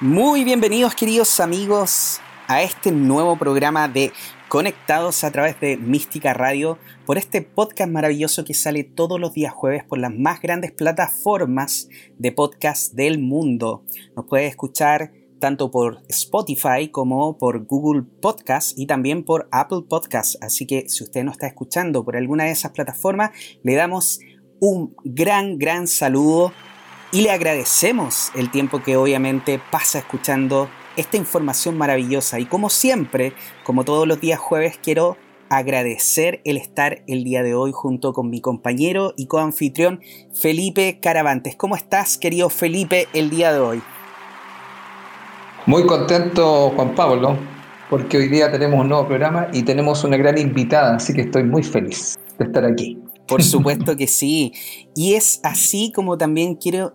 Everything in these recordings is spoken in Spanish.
Muy bienvenidos queridos amigos a este nuevo programa de Conectados a través de Mística Radio por este podcast maravilloso que sale todos los días jueves por las más grandes plataformas de podcast del mundo. Nos puede escuchar tanto por Spotify como por Google Podcast y también por Apple Podcast. Así que si usted no está escuchando por alguna de esas plataformas, le damos un gran, gran saludo y le agradecemos el tiempo que obviamente pasa escuchando esta información maravillosa. Y como siempre, como todos los días jueves, quiero agradecer el estar el día de hoy junto con mi compañero y coanfitrión Felipe Caravantes. ¿Cómo estás, querido Felipe, el día de hoy? Muy contento, Juan Pablo, porque hoy día tenemos un nuevo programa y tenemos una gran invitada, así que estoy muy feliz de estar aquí. Por supuesto que sí. Y es así como también quiero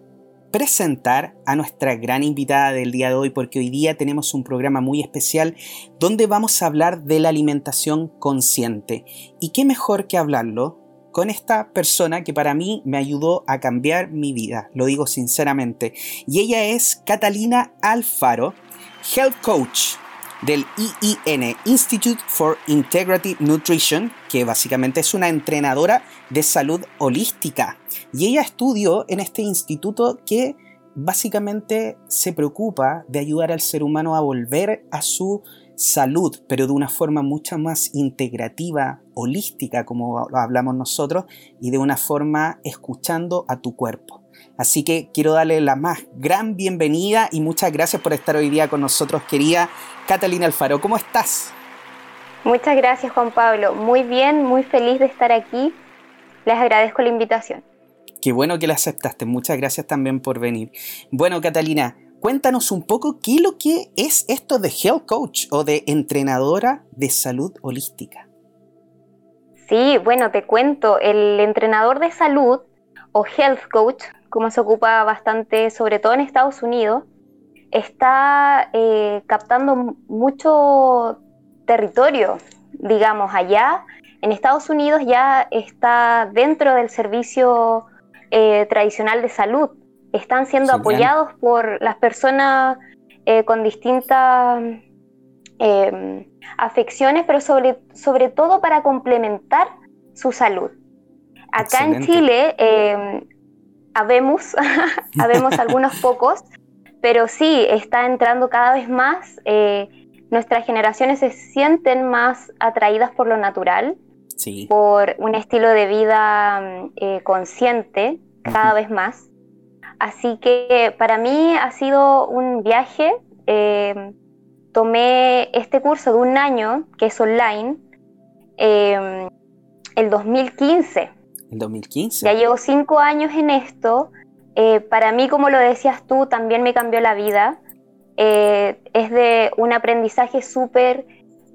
presentar a nuestra gran invitada del día de hoy porque hoy día tenemos un programa muy especial donde vamos a hablar de la alimentación consciente. ¿Y qué mejor que hablarlo con esta persona que para mí me ayudó a cambiar mi vida, lo digo sinceramente. Y ella es Catalina Alfaro, Health Coach, del IIN, Institute for Integrative Nutrition, que básicamente es una entrenadora de salud holística. Y ella estudió en este instituto que básicamente se preocupa de ayudar al ser humano a volver a su salud, pero de una forma mucho más integrativa, holística, como hablamos nosotros, y de una forma escuchando a tu cuerpo. Así que quiero darle la más gran bienvenida y muchas gracias por estar hoy día con nosotros, querida Catalina Alfaro. ¿Cómo estás? Muchas gracias, Juan Pablo. Muy bien, muy feliz de estar aquí. Les agradezco la invitación. Qué bueno que la aceptaste. Muchas gracias también por venir. Bueno, Catalina, cuéntanos un poco qué es lo que es esto de Health Coach o de entrenadora de salud holística. Sí, bueno, te cuento, el entrenador de salud o Health Coach como se ocupa bastante, sobre todo en Estados Unidos, está eh, captando mucho territorio, digamos, allá. En Estados Unidos ya está dentro del servicio eh, tradicional de salud. Están siendo apoyados por las personas eh, con distintas em, afecciones, pero sobre, sobre todo para complementar su salud. Acá en Chile em, habemos, habemos algunos pocos, pero sí, está entrando cada vez más. Eh, nuestras generaciones se sienten más atraídas por lo natural, por un estilo de vida mm, eh, consciente, cada vez más. Así que para mí ha sido un viaje. Eh, tomé este curso de un año, que es online, el 2015 2015. Ya llevo cinco años en esto. Eh, para mí, como lo decías tú, también me cambió la vida. Eh, es de un aprendizaje súper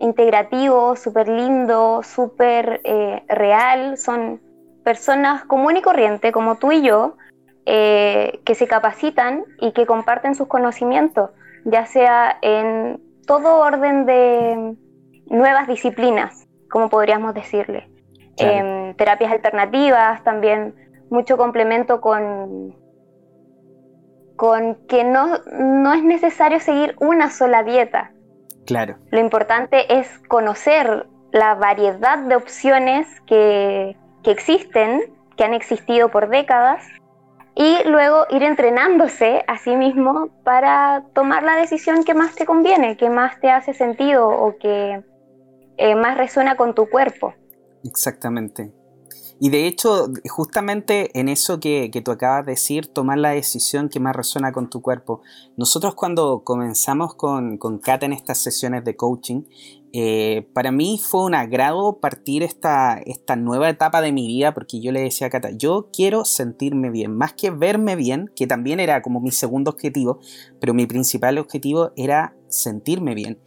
integrativo, súper lindo, súper eh, real. Son personas común y corriente, como tú y yo, que se capacitan y que comparten sus conocimientos, ya sea en todo orden de nuevas disciplinas, como podríamos decirle. Em, terapias alternativas, también mucho complemento con, con que no, no es necesario seguir una sola dieta. Claro. Lo importante es conocer la variedad de opciones que, que existen, que han existido por décadas, y luego ir entrenándose a sí mismo para tomar la decisión que más te conviene, que más te hace sentido o que eh, más resuena con tu cuerpo. Exactamente. Y de hecho, justamente en eso que, tú acabas de decir, tomar la decisión que más resuena con tu cuerpo. Nosotros cuando comenzamos con, con en estas sesiones de coaching, eh, para mí fue un agrado partir esta, esta nueva etapa de mi vida porque yo le decía a Cata, yo quiero sentirme bien, más que verme bien, que también era como mi segundo objetivo, pero mi principal objetivo era sentirme bien.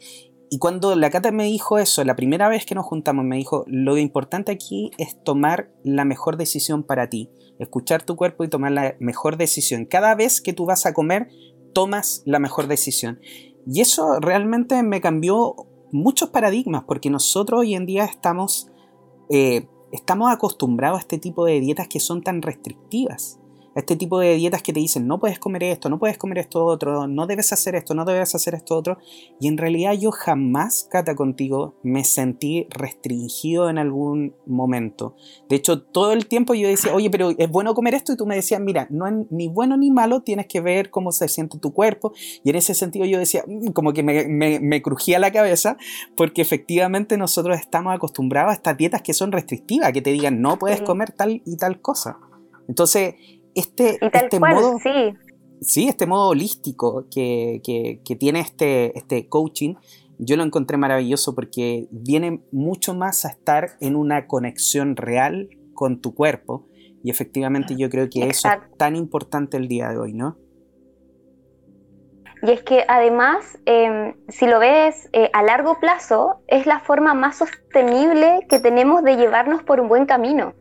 Y cuando la Cata me dijo eso, la primera vez que nos juntamos, me dijo, lo importante aquí es tomar la mejor decisión para ti, escuchar tu cuerpo y tomar la mejor decisión. Cada vez que tú vas a comer, tomas la mejor decisión. Y eso realmente me cambió muchos paradigmas, porque nosotros hoy en día estamos, eh, estamos acostumbrados a este tipo de dietas que son tan restrictivas. Este tipo de dietas que te dicen no puedes comer esto, no puedes comer esto otro, no debes hacer esto, no debes hacer esto otro. Y en realidad yo jamás, Cata, contigo, me sentí restringido en algún momento. De hecho, todo el tiempo yo decía, oye, pero es bueno comer esto y tú me decías, mira, no es ni bueno ni malo, tienes que ver cómo se siente tu cuerpo. Y en ese sentido yo decía, mm", como que me, me crujía la cabeza, porque efectivamente nosotros estamos acostumbrados a estas dietas que son restrictivas, que te digan no puedes comer tal y tal cosa. Entonces, este, este modo. Sí. sí. este modo holístico que, tiene este, este coaching, yo lo encontré maravilloso porque viene mucho más a estar en una conexión real con tu cuerpo. Y efectivamente yo creo que eso es tan importante el día de hoy, ¿no? Y es que además, em, si lo ves eh, a largo plazo, es la forma más sostenible que tenemos de llevarnos por un buen camino.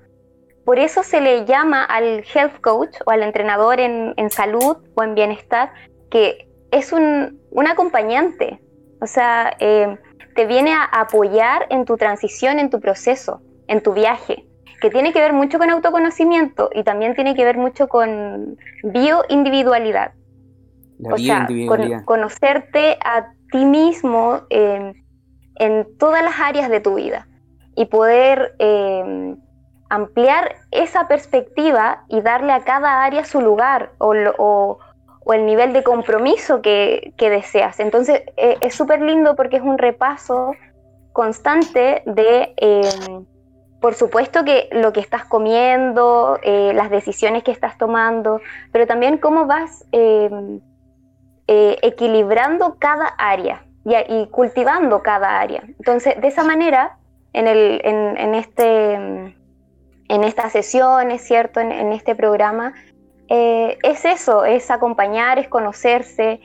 Por eso se le llama al health coach o al entrenador en, salud o en bienestar, que es un, acompañante. O sea, eh, te viene a apoyar en tu transición, en tu proceso, en tu viaje, que tiene que ver mucho con autoconocimiento y también tiene que ver mucho con bioindividualidad. o sea, conocerte a ti mismo eh, en todas las áreas de tu vida y poder eh, ampliar esa perspectiva y darle a cada área su lugar o, el nivel de compromiso que, deseas. Entonces e, es súper lindo porque es un repaso constante de, em, por supuesto que lo que estás comiendo, eh, las decisiones que estás tomando, pero también cómo vas em, eh, equilibrando cada área y, cultivando cada área. Entonces, de esa manera, en, el, en este em, en estas sesiones, ¿cierto? En, este programa, eh, es eso, es acompañar, es conocerse,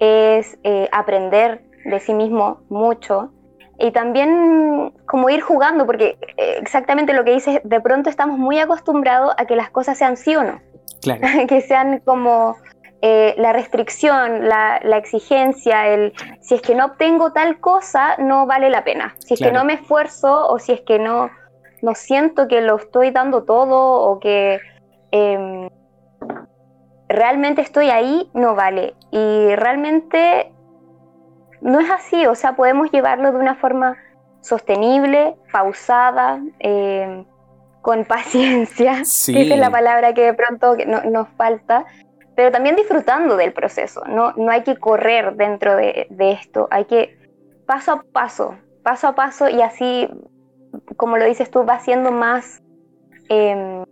es eh, aprender de sí mismo mucho y también como ir jugando, porque eh, exactamente lo que dices, de pronto estamos muy acostumbrados a que las cosas sean sí o no, claro. que sean como la restricción, la, exigencia, el si es que no obtengo tal cosa, no vale la pena, si es que no me esfuerzo o si es que no no siento que lo estoy dando todo o que em, realmente estoy ahí, no vale. Y realmente no es así, o sea, podemos llevarlo de una forma sostenible, pausada, em, con paciencia, esa es la palabra que de pronto nos falta, pero también disfrutando del proceso, no, no hay que correr dentro de, de esto, hay que paso a paso, paso a paso y así como lo dices tú, va haciendo más, em,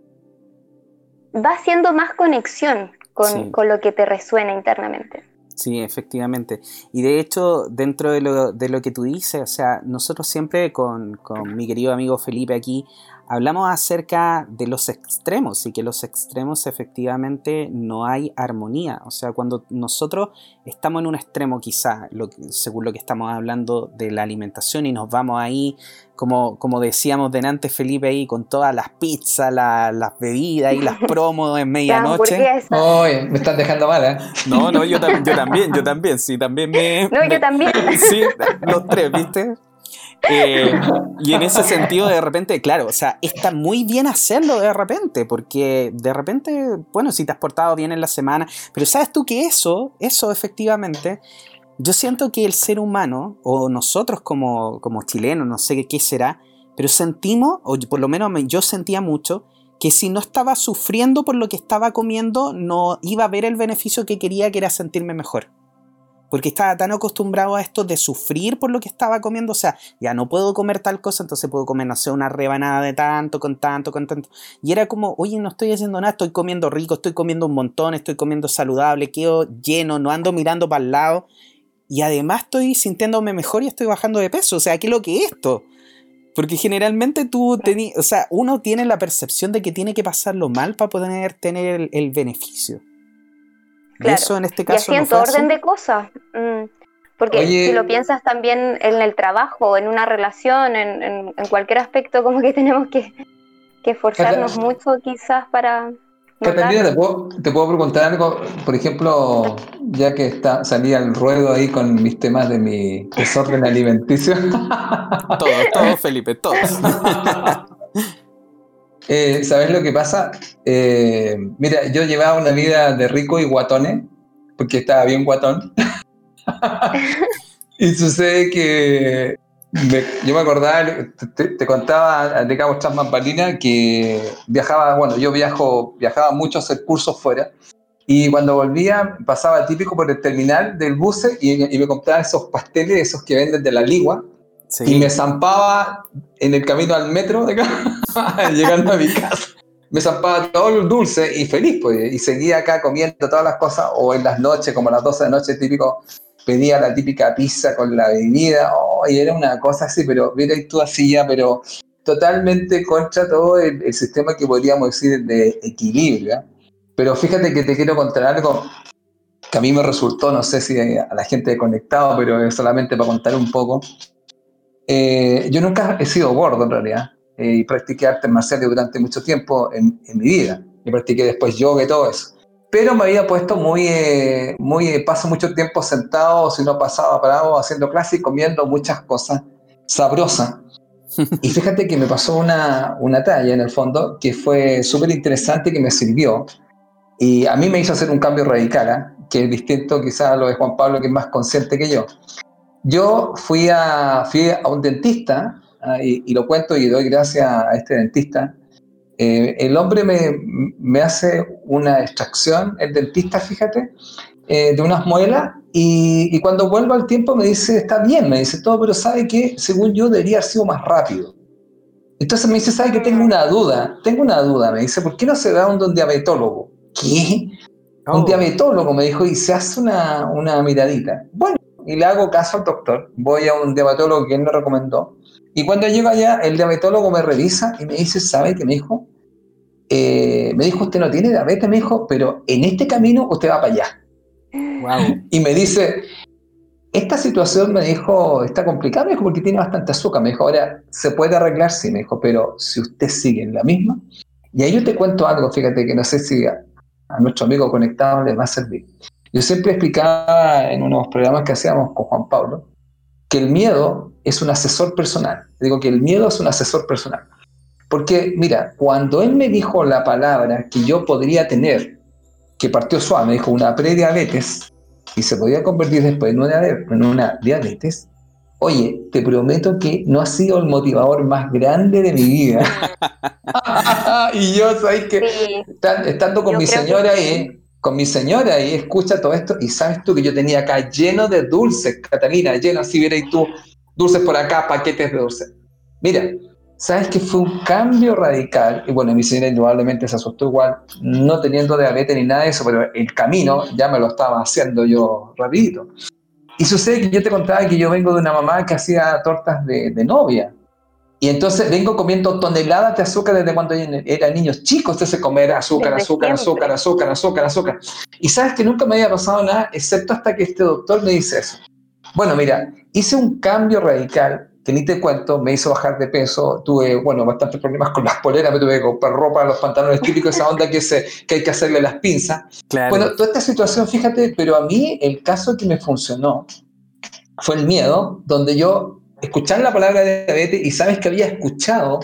va haciendo más conexión con, lo que te resuena internamente. Sí, efectivamente. Y de hecho, dentro de lo, de lo que tú dices, o sea, nosotros siempre con, con mi querido amigo Felipe aquí hablamos acerca de los extremos y que los extremos efectivamente no hay armonía. O sea, cuando nosotros estamos en un extremo quizá, según lo que estamos hablando de la alimentación y nos vamos ahí, como, como decíamos delante Felipe ahí, con todas las pizzas, las bebidas y las promos en medianoche. Oye, me están dejando mal, ¿eh? No, no, yo, yo también, yo también, sí, también me... No, yo también. Sí, los tres, ¿viste? Eh, y en ese sentido, de repente, claro, o sea, está muy bien hacerlo de repente, porque de repente, bueno, si te has portado bien en la semana, pero sabes tú que eso, eso efectivamente, yo siento que el ser humano, o nosotros como, como chilenos, no sé qué será, pero sentimos, o por lo menos yo sentía mucho, que si no estaba sufriendo por lo que estaba comiendo, no iba a ver el beneficio que quería, que era sentirme mejor porque estaba tan acostumbrado a esto de sufrir por lo que estaba comiendo, o sea, ya no puedo comer tal cosa, entonces puedo comer, no sé, una rebanada de tanto, con tanto, con tanto. Y era como, oye, no estoy haciendo nada, estoy comiendo rico, estoy comiendo un montón, estoy comiendo saludable, quedo lleno, no ando mirando para el lado. Y además estoy sintiéndome mejor y estoy bajando de peso. O sea, ¿qué es lo que es esto? Porque generalmente tú tenías, o sea, uno tiene la percepción de que tiene que pasarlo mal para poder tener el beneficio. Eso en este caso. Y así en orden de cosas. Mm, porque si lo piensas también en el trabajo, en una relación, en, cualquier aspecto, como que tenemos que, esforzarnos mucho quizás para... Catalina, ¿te puedo, te puedo preguntar algo, por ejemplo, ya que está, salí al ruedo ahí con mis temas de mi desorden alimenticio. todos, todos, Felipe, todos. Eh, ¿Sabes lo que pasa? Eh, mira, yo llevaba una vida de rico y guatones, porque estaba bien guatón. y sucede que yo me acordaba, te, contaba de Cabo Transmambalina que viajaba, bueno, yo viajo, viajaba mucho a hacer cursos fuera. Y cuando volvía, pasaba típico por el terminal del bus y, me compraba esos pasteles, esos que venden de la ligua, y me zampaba en el camino al metro de acá, llegando a mi casa. Me zampaba todo el dulce y feliz, pues. Y seguía acá comiendo todas las cosas, o en las noches, como a las 12 de noche, típico, pedía la típica pizza con la bebida, oh, y era una cosa así, pero mira, y tú ya, pero totalmente contra todo el, sistema que podríamos decir de equilibrio. Pero fíjate que te quiero contar algo que a mí me resultó, no sé si a la gente conectado, pero solamente para contar un poco. Eh, yo nunca he sido gordo en realidad eh, y practiqué artes marciales durante mucho tiempo en, mi vida. Y practiqué después yoga y todo eso. Pero me había puesto muy, eh, muy, paso mucho tiempo sentado, si no pasaba parado, haciendo clase y comiendo muchas cosas sabrosas. Y fíjate que me pasó una, una talla en el fondo que fue súper interesante que me sirvió. Y a mí me hizo hacer un cambio radical, que es distinto quizás a lo de Juan Pablo, que es más consciente que yo. Yo fui a, fui a un dentista, ah, y, lo cuento y doy gracias a este dentista. Eh, el hombre me, me, hace una extracción, el dentista, fíjate, eh, de unas muelas, y, y, cuando vuelvo al tiempo me dice, está bien, me dice todo, pero sabe que según yo debería haber sido más rápido. Entonces me dice, sabe que tengo una duda, tengo una duda, me dice, ¿por qué no se da un, un diabetólogo? ¿Qué? Un oh. diabetólogo me dijo, y se hace una, una miradita. Bueno, y le hago caso al doctor. Voy a un diabetólogo que él me recomendó. Y cuando llego allá, el diabetólogo me revisa y me dice, ¿sabe qué me dijo? Eh, me dijo, usted no tiene diabetes, me dijo, pero en este camino usted va para allá. Y me dice, esta situación me dijo, está complicada, me dijo, porque tiene bastante azúcar. Me dijo, ahora, ¿se puede arreglar? Sí, me dijo, pero si usted sigue en la misma. Y ahí yo te cuento algo, fíjate, que no sé si a, a nuestro amigo conectado le va a servir. Yo siempre explicaba en unos programas que hacíamos con Juan Pablo que el miedo es un asesor personal. Digo que el miedo es un asesor personal. Porque, mira, cuando él me dijo la palabra que yo podría tener, que partió suave, me dijo una prediabetes, y se podía convertir después en una, en una diabetes, oye, te prometo que no ha sido el motivador más grande de mi vida. y yo, ¿sabes que Estando con mi señora ahí, con mi señora y escucha todo esto y sabes tú que yo tenía acá lleno de dulces, Catalina, lleno así, y tú, dulces por acá, paquetes de dulces. Mira, sabes que fue un cambio radical y bueno, mi señora indudablemente se asustó igual, no teniendo diabetes ni nada de eso, pero el camino ya me lo estaba haciendo yo rapidito. Y sucede que yo te contaba que yo vengo de una mamá que hacía tortas de novia. Y entonces vengo comiendo toneladas de azúcar desde cuando era niño chico, entonces comer azúcar, azúcar, azúcar, azúcar, azúcar, azúcar. Y sabes que nunca me había pasado nada, excepto hasta que este doctor me dice eso. Bueno, mira, hice un cambio radical, que ni te cuento, me hizo bajar de peso, tuve, bueno, bastantes problemas con las poleras, me tuve que comprar ropa, los pantalones típicos, esa onda que, se, que hay que hacerle las pinzas. Bueno, toda esta situación, fíjate, pero a mí el caso que me funcionó fue el miedo, donde yo escuchar la palabra diabetes y sabes que había escuchado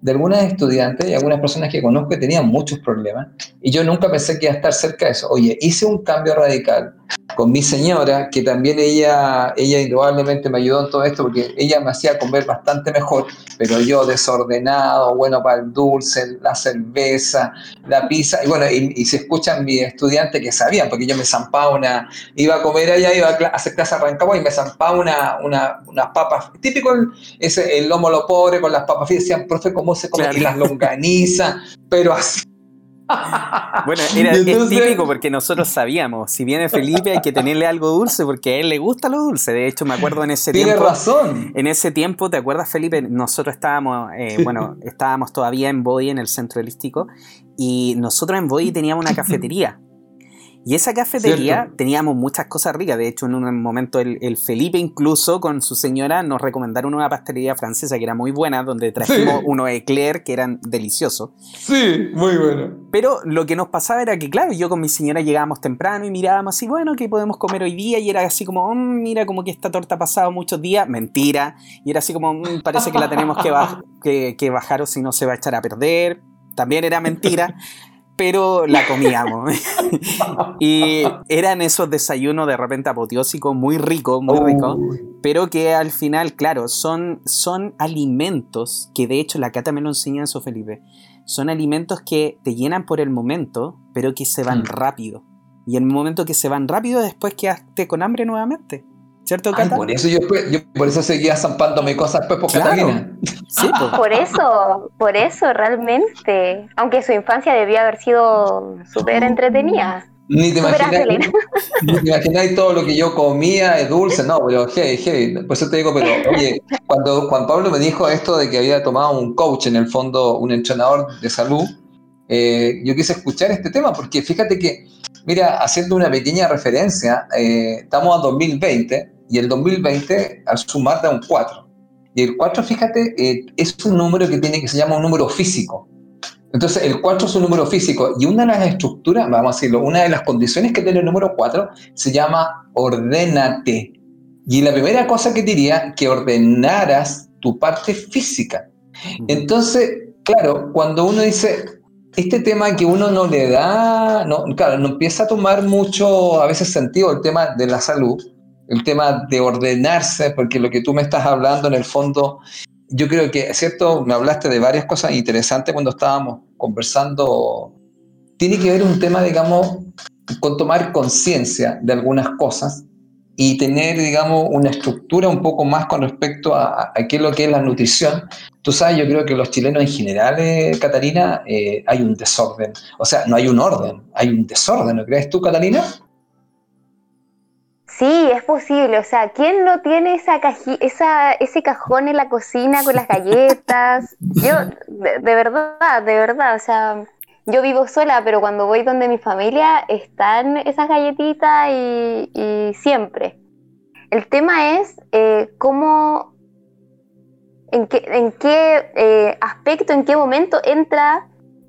de algunas estudiantes y algunas personas que conozco que tenían muchos problemas y yo nunca pensé que iba a estar cerca de eso. Oye, hice un cambio radical con mi señora, que también ella, ella indudablemente me ayudó en todo esto, porque ella me hacía comer bastante mejor, pero yo desordenado, bueno para el dulce, la cerveza, la pizza, y bueno, y, se escuchan mis estudiantes que sabían, porque yo me zampaba una, iba a comer allá, iba a hacer clase arrancaba y me zampaba una, una, unas papas, típico el, ese, el lomo lo pobre con las papas, y decían, profe, ¿cómo se come? Y las longanizas, pero así bueno, era, es típico porque nosotros sabíamos, si viene Felipe hay que tenerle algo dulce porque a él le gusta lo dulce. De hecho, me acuerdo en ese tiempo. Tiene razón. En ese tiempo, ¿te acuerdas, Felipe? Nosotros estábamos, eh, bueno, estábamos todavía en Body, en el centro holístico, y nosotros en Body teníamos una cafetería. Y esa cafetería teníamos muchas cosas ricas. De hecho, en un momento el, Felipe incluso con su señora nos recomendaron una pastelería francesa que era muy buena, donde trajimos unos eclair que eran deliciosos. Sí, muy bueno. Pero lo que nos pasaba era que, claro, yo con mi señora llegábamos temprano y mirábamos así, bueno, ¿qué podemos comer hoy día? Y era así como, mm, mira, como que esta torta ha pasado muchos días. Mentira. Y era así como, mm, parece que la tenemos que, que, que bajar o si no se va a echar a perder también era mentira, pero la comíamos. y eran esos desayunos de repente apoteósicos muy ricos, muy ricos, pero que al final, claro, son, son alimentos que de hecho la Cata me lo enseña eso, Felipe. Son alimentos que te llenan por el momento, pero que se van mm. rápido. Y en el momento que se van rápido, después quedaste con hambre nuevamente. ¿Cierto, Cata? por eso yo, por eso seguía zampándome cosas después por Catalina. Sí, Por eso, por eso realmente. Aunque su infancia debía haber sido súper entretenida. Ni te, imagináis, ni te imagináis todo lo que yo comía, es dulce, no, pero hey, hey, por eso te digo, pero oye, cuando Juan Pablo me dijo esto de que había tomado un coach, en el fondo un entrenador de salud, eh, yo quise escuchar este tema, porque fíjate que, mira, haciendo una pequeña referencia, eh, estamos a 2020 y el 2020 al sumar da un 4. Y el 4, fíjate, eh, es un número que tiene que se llama un número físico. Entonces, el 4 es un número físico y una de las estructuras, vamos a decirlo, una de las condiciones que tiene el número 4 se llama ordénate. Y la primera cosa que diría, que ordenaras tu parte física. Entonces, claro, cuando uno dice, este tema que uno no le da, no, claro, no empieza a tomar mucho a veces sentido el tema de la salud, el tema de ordenarse, porque lo que tú me estás hablando en el fondo, yo creo que, cierto, me hablaste de varias cosas interesantes cuando estábamos conversando, tiene que ver un tema, digamos, con tomar conciencia de algunas cosas y tener, digamos, una estructura un poco más con respecto a, qué es lo que es la nutrición. Tú sabes, yo creo que los chilenos en general, eh, Catalina, eh, hay un desorden. O sea, no hay un orden, hay un desorden, ¿no crees tú, Catalina? Sí, es posible. O sea, ¿quién no tiene esa, esa ese cajón en la cocina con las galletas? Yo, de verdad, de verdad, o sea, yo vivo sola, pero cuando voy donde mi familia están esas galletitas y, siempre. El tema es eh, cómo, en qué, en qué eh, aspecto, en qué momento entra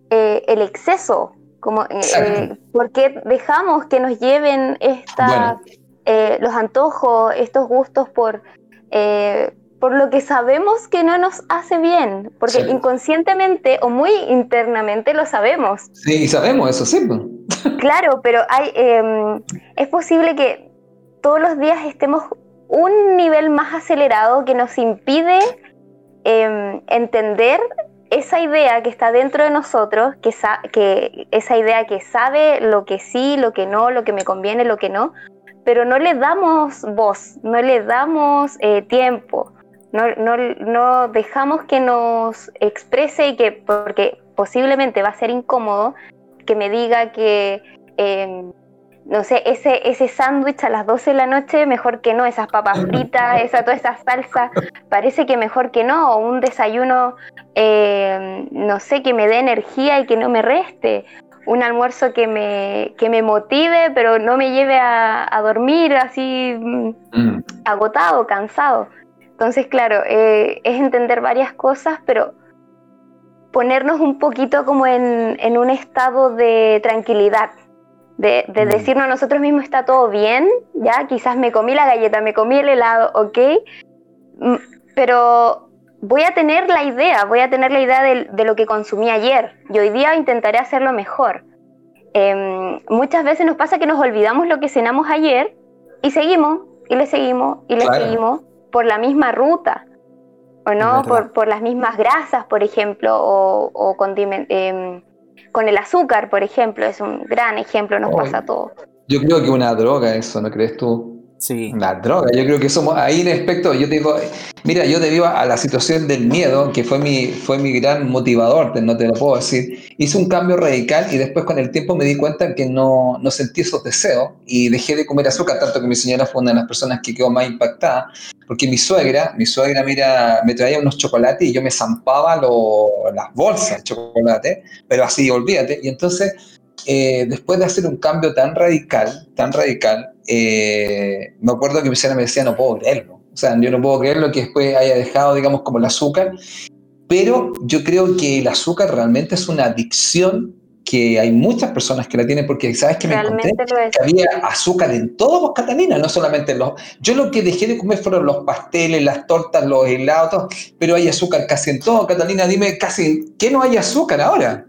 eh, el exceso, como, ¿por qué dejamos que nos lleven esta, los antojos, estos gustos por por lo que sabemos que no nos hace bien, porque inconscientemente o muy internamente lo sabemos. Sí, sabemos eso, sí. Pues. Claro, pero hay, em, es posible que todos los días estemos un nivel más acelerado que nos impide em, entender esa idea que está dentro de nosotros, que, que esa idea que sabe lo que sí, lo que no, lo que me conviene, lo que no, pero no le damos voz, no le damos eh, tiempo no, no, no dejamos que nos exprese y que, porque posiblemente va a ser incómodo, que me diga que, em, no sé, ese, ese sándwich a las 12 de la noche, mejor que no, esas papas fritas, esa, toda esa salsa, parece que mejor que no, o un desayuno, em, no sé, que me dé energía y que no me reste, un almuerzo que me, que me motive, pero no me lleve a, a dormir así mm. agotado, cansado. Entonces, claro, eh, es entender varias cosas, pero ponernos un poquito como en, un estado de tranquilidad, de, de, mm. decirnos nosotros mismos está todo bien, ya, quizás me comí la galleta, me comí el helado, ok, mm, pero voy a tener la idea, voy a tener la idea de, lo que consumí ayer y hoy día intentaré hacerlo mejor. Em, muchas veces nos pasa que nos olvidamos lo que cenamos ayer y seguimos, y le seguimos, y le seguimos por la misma ruta, o no por, por, las mismas grasas, por ejemplo, o, o em, con el azúcar, por ejemplo, es un gran ejemplo, nos pasa todo. Yo creo que una droga eso, ¿no crees tú? Sí. La droga, yo creo que somos ahí en aspecto, yo te digo, mira, yo debido a la situación del miedo, que fue mi, fue mi gran motivador, no te lo puedo decir, hice un cambio radical y después con el tiempo me di cuenta que no, no sentí esos deseos y dejé de comer azúcar, tanto que mi señora fue una de las personas que quedó más impactada, porque mi suegra, mi suegra, mira, me traía unos chocolates y yo me zampaba las bolsas de chocolate, pero así, olvídate, y entonces eh, después de hacer un cambio tan radical, tan radical, eh, me acuerdo que mi señora me decía, no puedo creerlo. O sea, yo no puedo creerlo que después haya dejado, digamos, como el azúcar. Pero yo creo que el azúcar realmente es una adicción que hay muchas personas que la tienen porque sabes que me encontré que había azúcar en todos, Catalina, no solamente en los... Yo lo que dejé de comer fueron los pasteles, las tortas, los helados, pero hay azúcar casi en todo. Catalina, dime casi, ¿qué no hay azúcar ahora?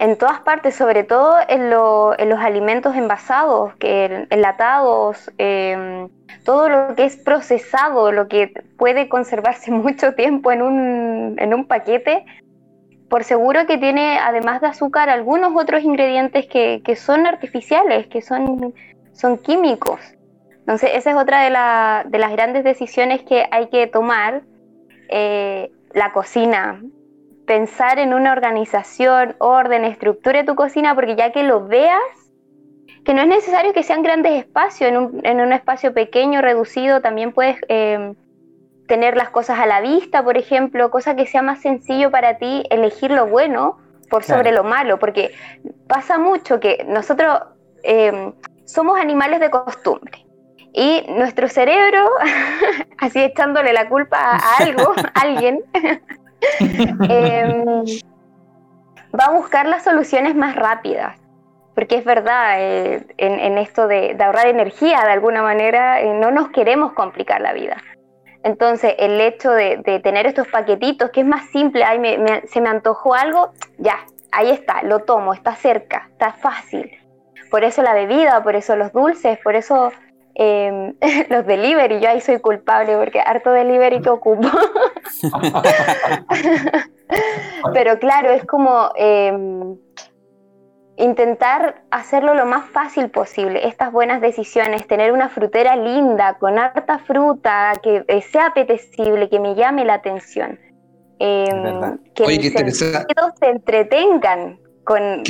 En todas partes, sobre todo en, los alimentos envasados, que enlatados, em, todo lo que es procesado, lo que puede conservarse mucho tiempo en un, en un paquete, por seguro que tiene, además de azúcar, algunos otros ingredientes que, que son artificiales, que son, son químicos. Entonces, esa es otra de, de las grandes decisiones que hay que tomar. Eh, la cocina, pensar en una organización, orden, estructura de tu cocina, porque ya que lo veas, que no es necesario que sean grandes espacios, en un, en un espacio pequeño, reducido, también puedes eh, tener las cosas a la vista, por ejemplo, cosa que sea más sencillo para ti elegir lo bueno por sobre lo malo, porque pasa mucho que nosotros eh, somos animales de costumbre. Y nuestro cerebro, así echándole la culpa a algo, a alguien, Em, va a buscar las soluciones más rápidas. Porque es verdad, eh, en, esto de, ahorrar energía, de alguna manera, eh, no nos queremos complicar la vida. Entonces, el hecho de, tener estos paquetitos, que es más simple, se me antojó algo, ya, ahí está, lo tomo, está cerca, está fácil. Por eso la bebida, por eso los dulces, por eso Em, los delivery, yo ahí soy culpable porque harto delivery que ocupo. Pero claro, es como em, intentar hacerlo lo más fácil posible, estas buenas decisiones, tener una frutera linda, con harta fruta, que eh, sea apetecible, que me llame la atención. Em, que mis sentidos se entretengan con,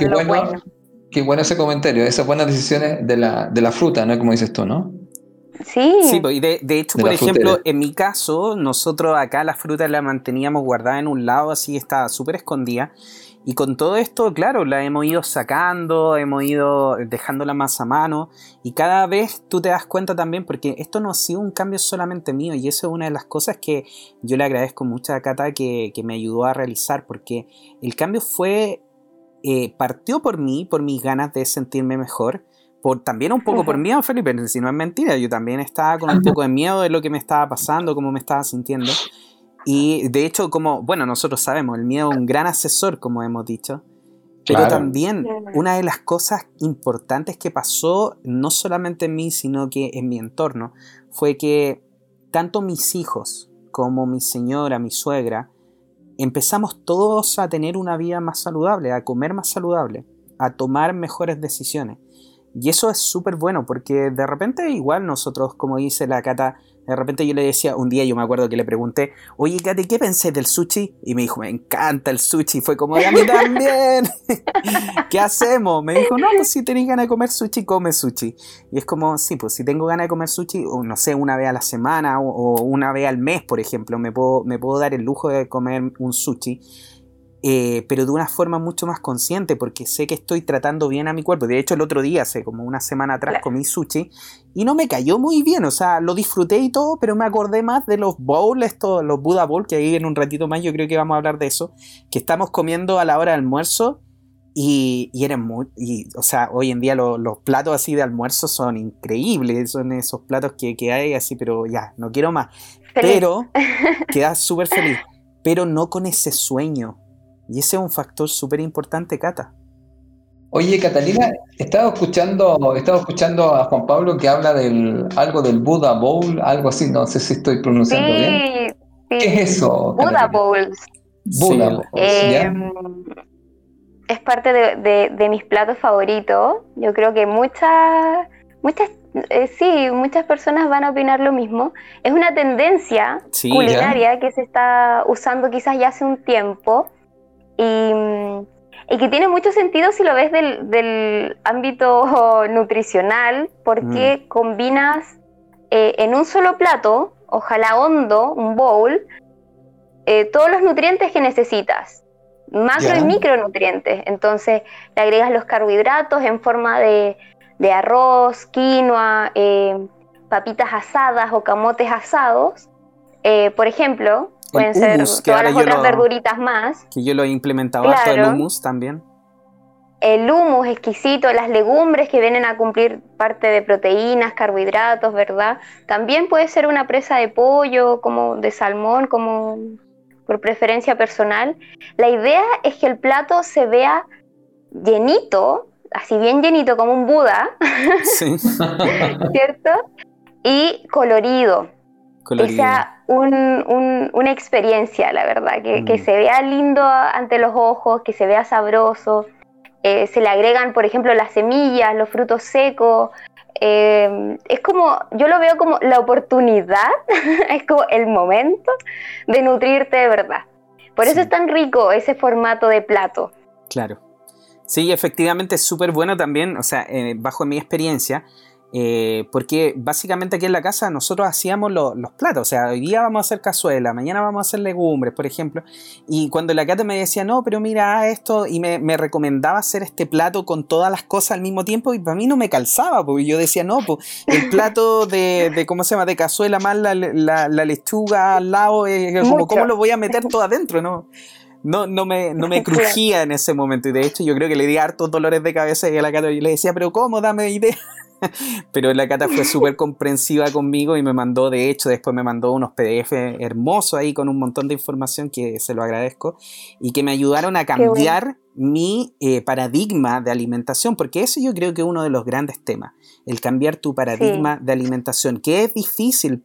lo bueno Qué bueno ese comentario, esas buenas decisiones de la, de la fruta, ¿no? Como dices tú, ¿no? Sí. Sí, pues, y de, hecho, por ejemplo, en mi caso, nosotros acá la fruta la manteníamos guardada en un lado, así estaba súper escondida. Y con todo esto, claro, la hemos ido sacando, hemos ido dejándola más a mano. Y cada vez tú te das cuenta también, porque esto no ha sido un cambio solamente mío. Y eso es una de las cosas que yo le agradezco mucho a Cata que, que me ayudó a realizar, porque el cambio fue eh, partió por mí, por mis ganas de sentirme mejor, por, también un poco por miedo, Felipe, si no es mentira, yo también estaba con un poco de miedo de lo que me estaba pasando, cómo me estaba sintiendo. Y de hecho, como, bueno, nosotros sabemos, el miedo es un gran asesor, como hemos dicho. Pero también una de las cosas importantes que pasó, no solamente en mí, sino que en mi entorno, fue que tanto mis hijos como mi señora, mi suegra, empezamos todos a tener una vida más saludable, a comer más saludable, a tomar mejores decisiones. Y eso es súper bueno porque de repente igual nosotros, como dice la Cata, de repente yo le decía, un día yo me acuerdo que le pregunté, oye Cata, ¿qué pensé del sushi? Y me dijo, me encanta el sushi. Fue como, a mí también. ¿Qué hacemos? Me dijo, no, pues si tenéis ganas de comer sushi, come sushi. Y es como, sí, pues si tengo ganas de comer sushi, o no sé, una vez a la semana o, una vez al mes, por ejemplo, me puedo, me puedo dar el lujo de comer un sushi eh, pero de una forma mucho más consciente, porque sé que estoy tratando bien a mi cuerpo. De hecho, el otro día, hace como una semana atrás, comí sushi y no me cayó muy bien, o sea, lo disfruté y todo, pero me acordé más de los bowls, estos, los Buddha Bowl, que ahí en un ratito más yo creo que vamos a hablar de eso, que estamos comiendo a la hora del almuerzo. Y, y eran muy, o sea, hoy en día los platos así de almuerzo son increíbles, son esos platos que, que hay así, pero ya, no quiero más. Pero queda súper feliz, pero no con ese sueño, y ese es un factor súper importante, Cata. Oye, Catalina, estaba escuchando, estaba escuchando a Juan Pablo que habla del algo del Buddha Bowl, algo así, no sé si estoy pronunciando bien. ¿Qué es eso? Buddha Bowls. Buddha Bowls. Em, es parte de, mis platos favoritos. Yo creo que muchas, muchas, eh, sí, muchas personas van a opinar lo mismo. Es una tendencia culinaria que se está usando quizás ya hace un tiempo y, que tiene mucho sentido si lo ves del, ámbito nutricional, porque mm. combinas eh, en un solo plato, ojalá hondo, un bowl, eh, todos los nutrientes que necesitas, macro y micronutrientes. Entonces le agregas los carbohidratos en forma de, arroz, quinoa, eh, papitas asadas o camotes asados. por ejemplo, Pueden ser todas las otras verduritas más. Que yo lo he implementado claro. el hummus también. El hummus exquisito, las legumbres que vienen a cumplir parte de proteínas, carbohidratos, ¿verdad? También puede ser una presa de pollo, como de salmón, como, por preferencia personal. La idea es que el plato se vea llenito, así bien llenito como un Buda, ¿cierto? Y colorido. Que sea una experiencia, la verdad, que, mm. se vea lindo ante los ojos, que se vea sabroso. Eh, se le agregan, por ejemplo, las semillas, los frutos secos. Eh, es como, yo lo veo como la oportunidad, es como el momento de nutrirte de verdad. Por eso es tan rico ese formato de plato. Claro. Sí, efectivamente es súper bueno también, o sea, eh, bajo mi experiencia, eh, porque básicamente aquí en la casa nosotros hacíamos los platos, o sea, hoy día vamos a hacer cazuela, mañana vamos a hacer legumbres, por ejemplo, y cuando la Cata me decía, no, pero mira esto, y me, recomendaba hacer este plato con todas las cosas al mismo tiempo, y para mí no me calzaba, porque yo decía, no, pues el plato de, ¿cómo se llama?, de cazuela más la, lechuga al lado, eh, como, ¿cómo lo voy a meter todo adentro, no? no, no, me, no me crujía en ese momento. Y de hecho, yo creo que le di hartos dolores de cabeza y a la Cata y le decía, pero ¿cómo? Dame idea. Pero la Cata fue súper comprensiva conmigo y me mandó, de hecho, después me mandó unos PDF hermosos ahí con un montón de información que se lo agradezco y que me ayudaron a cambiar mi eh, paradigma de alimentación, porque eso yo creo que es uno de los grandes temas, el cambiar tu paradigma de alimentación, que es difícil,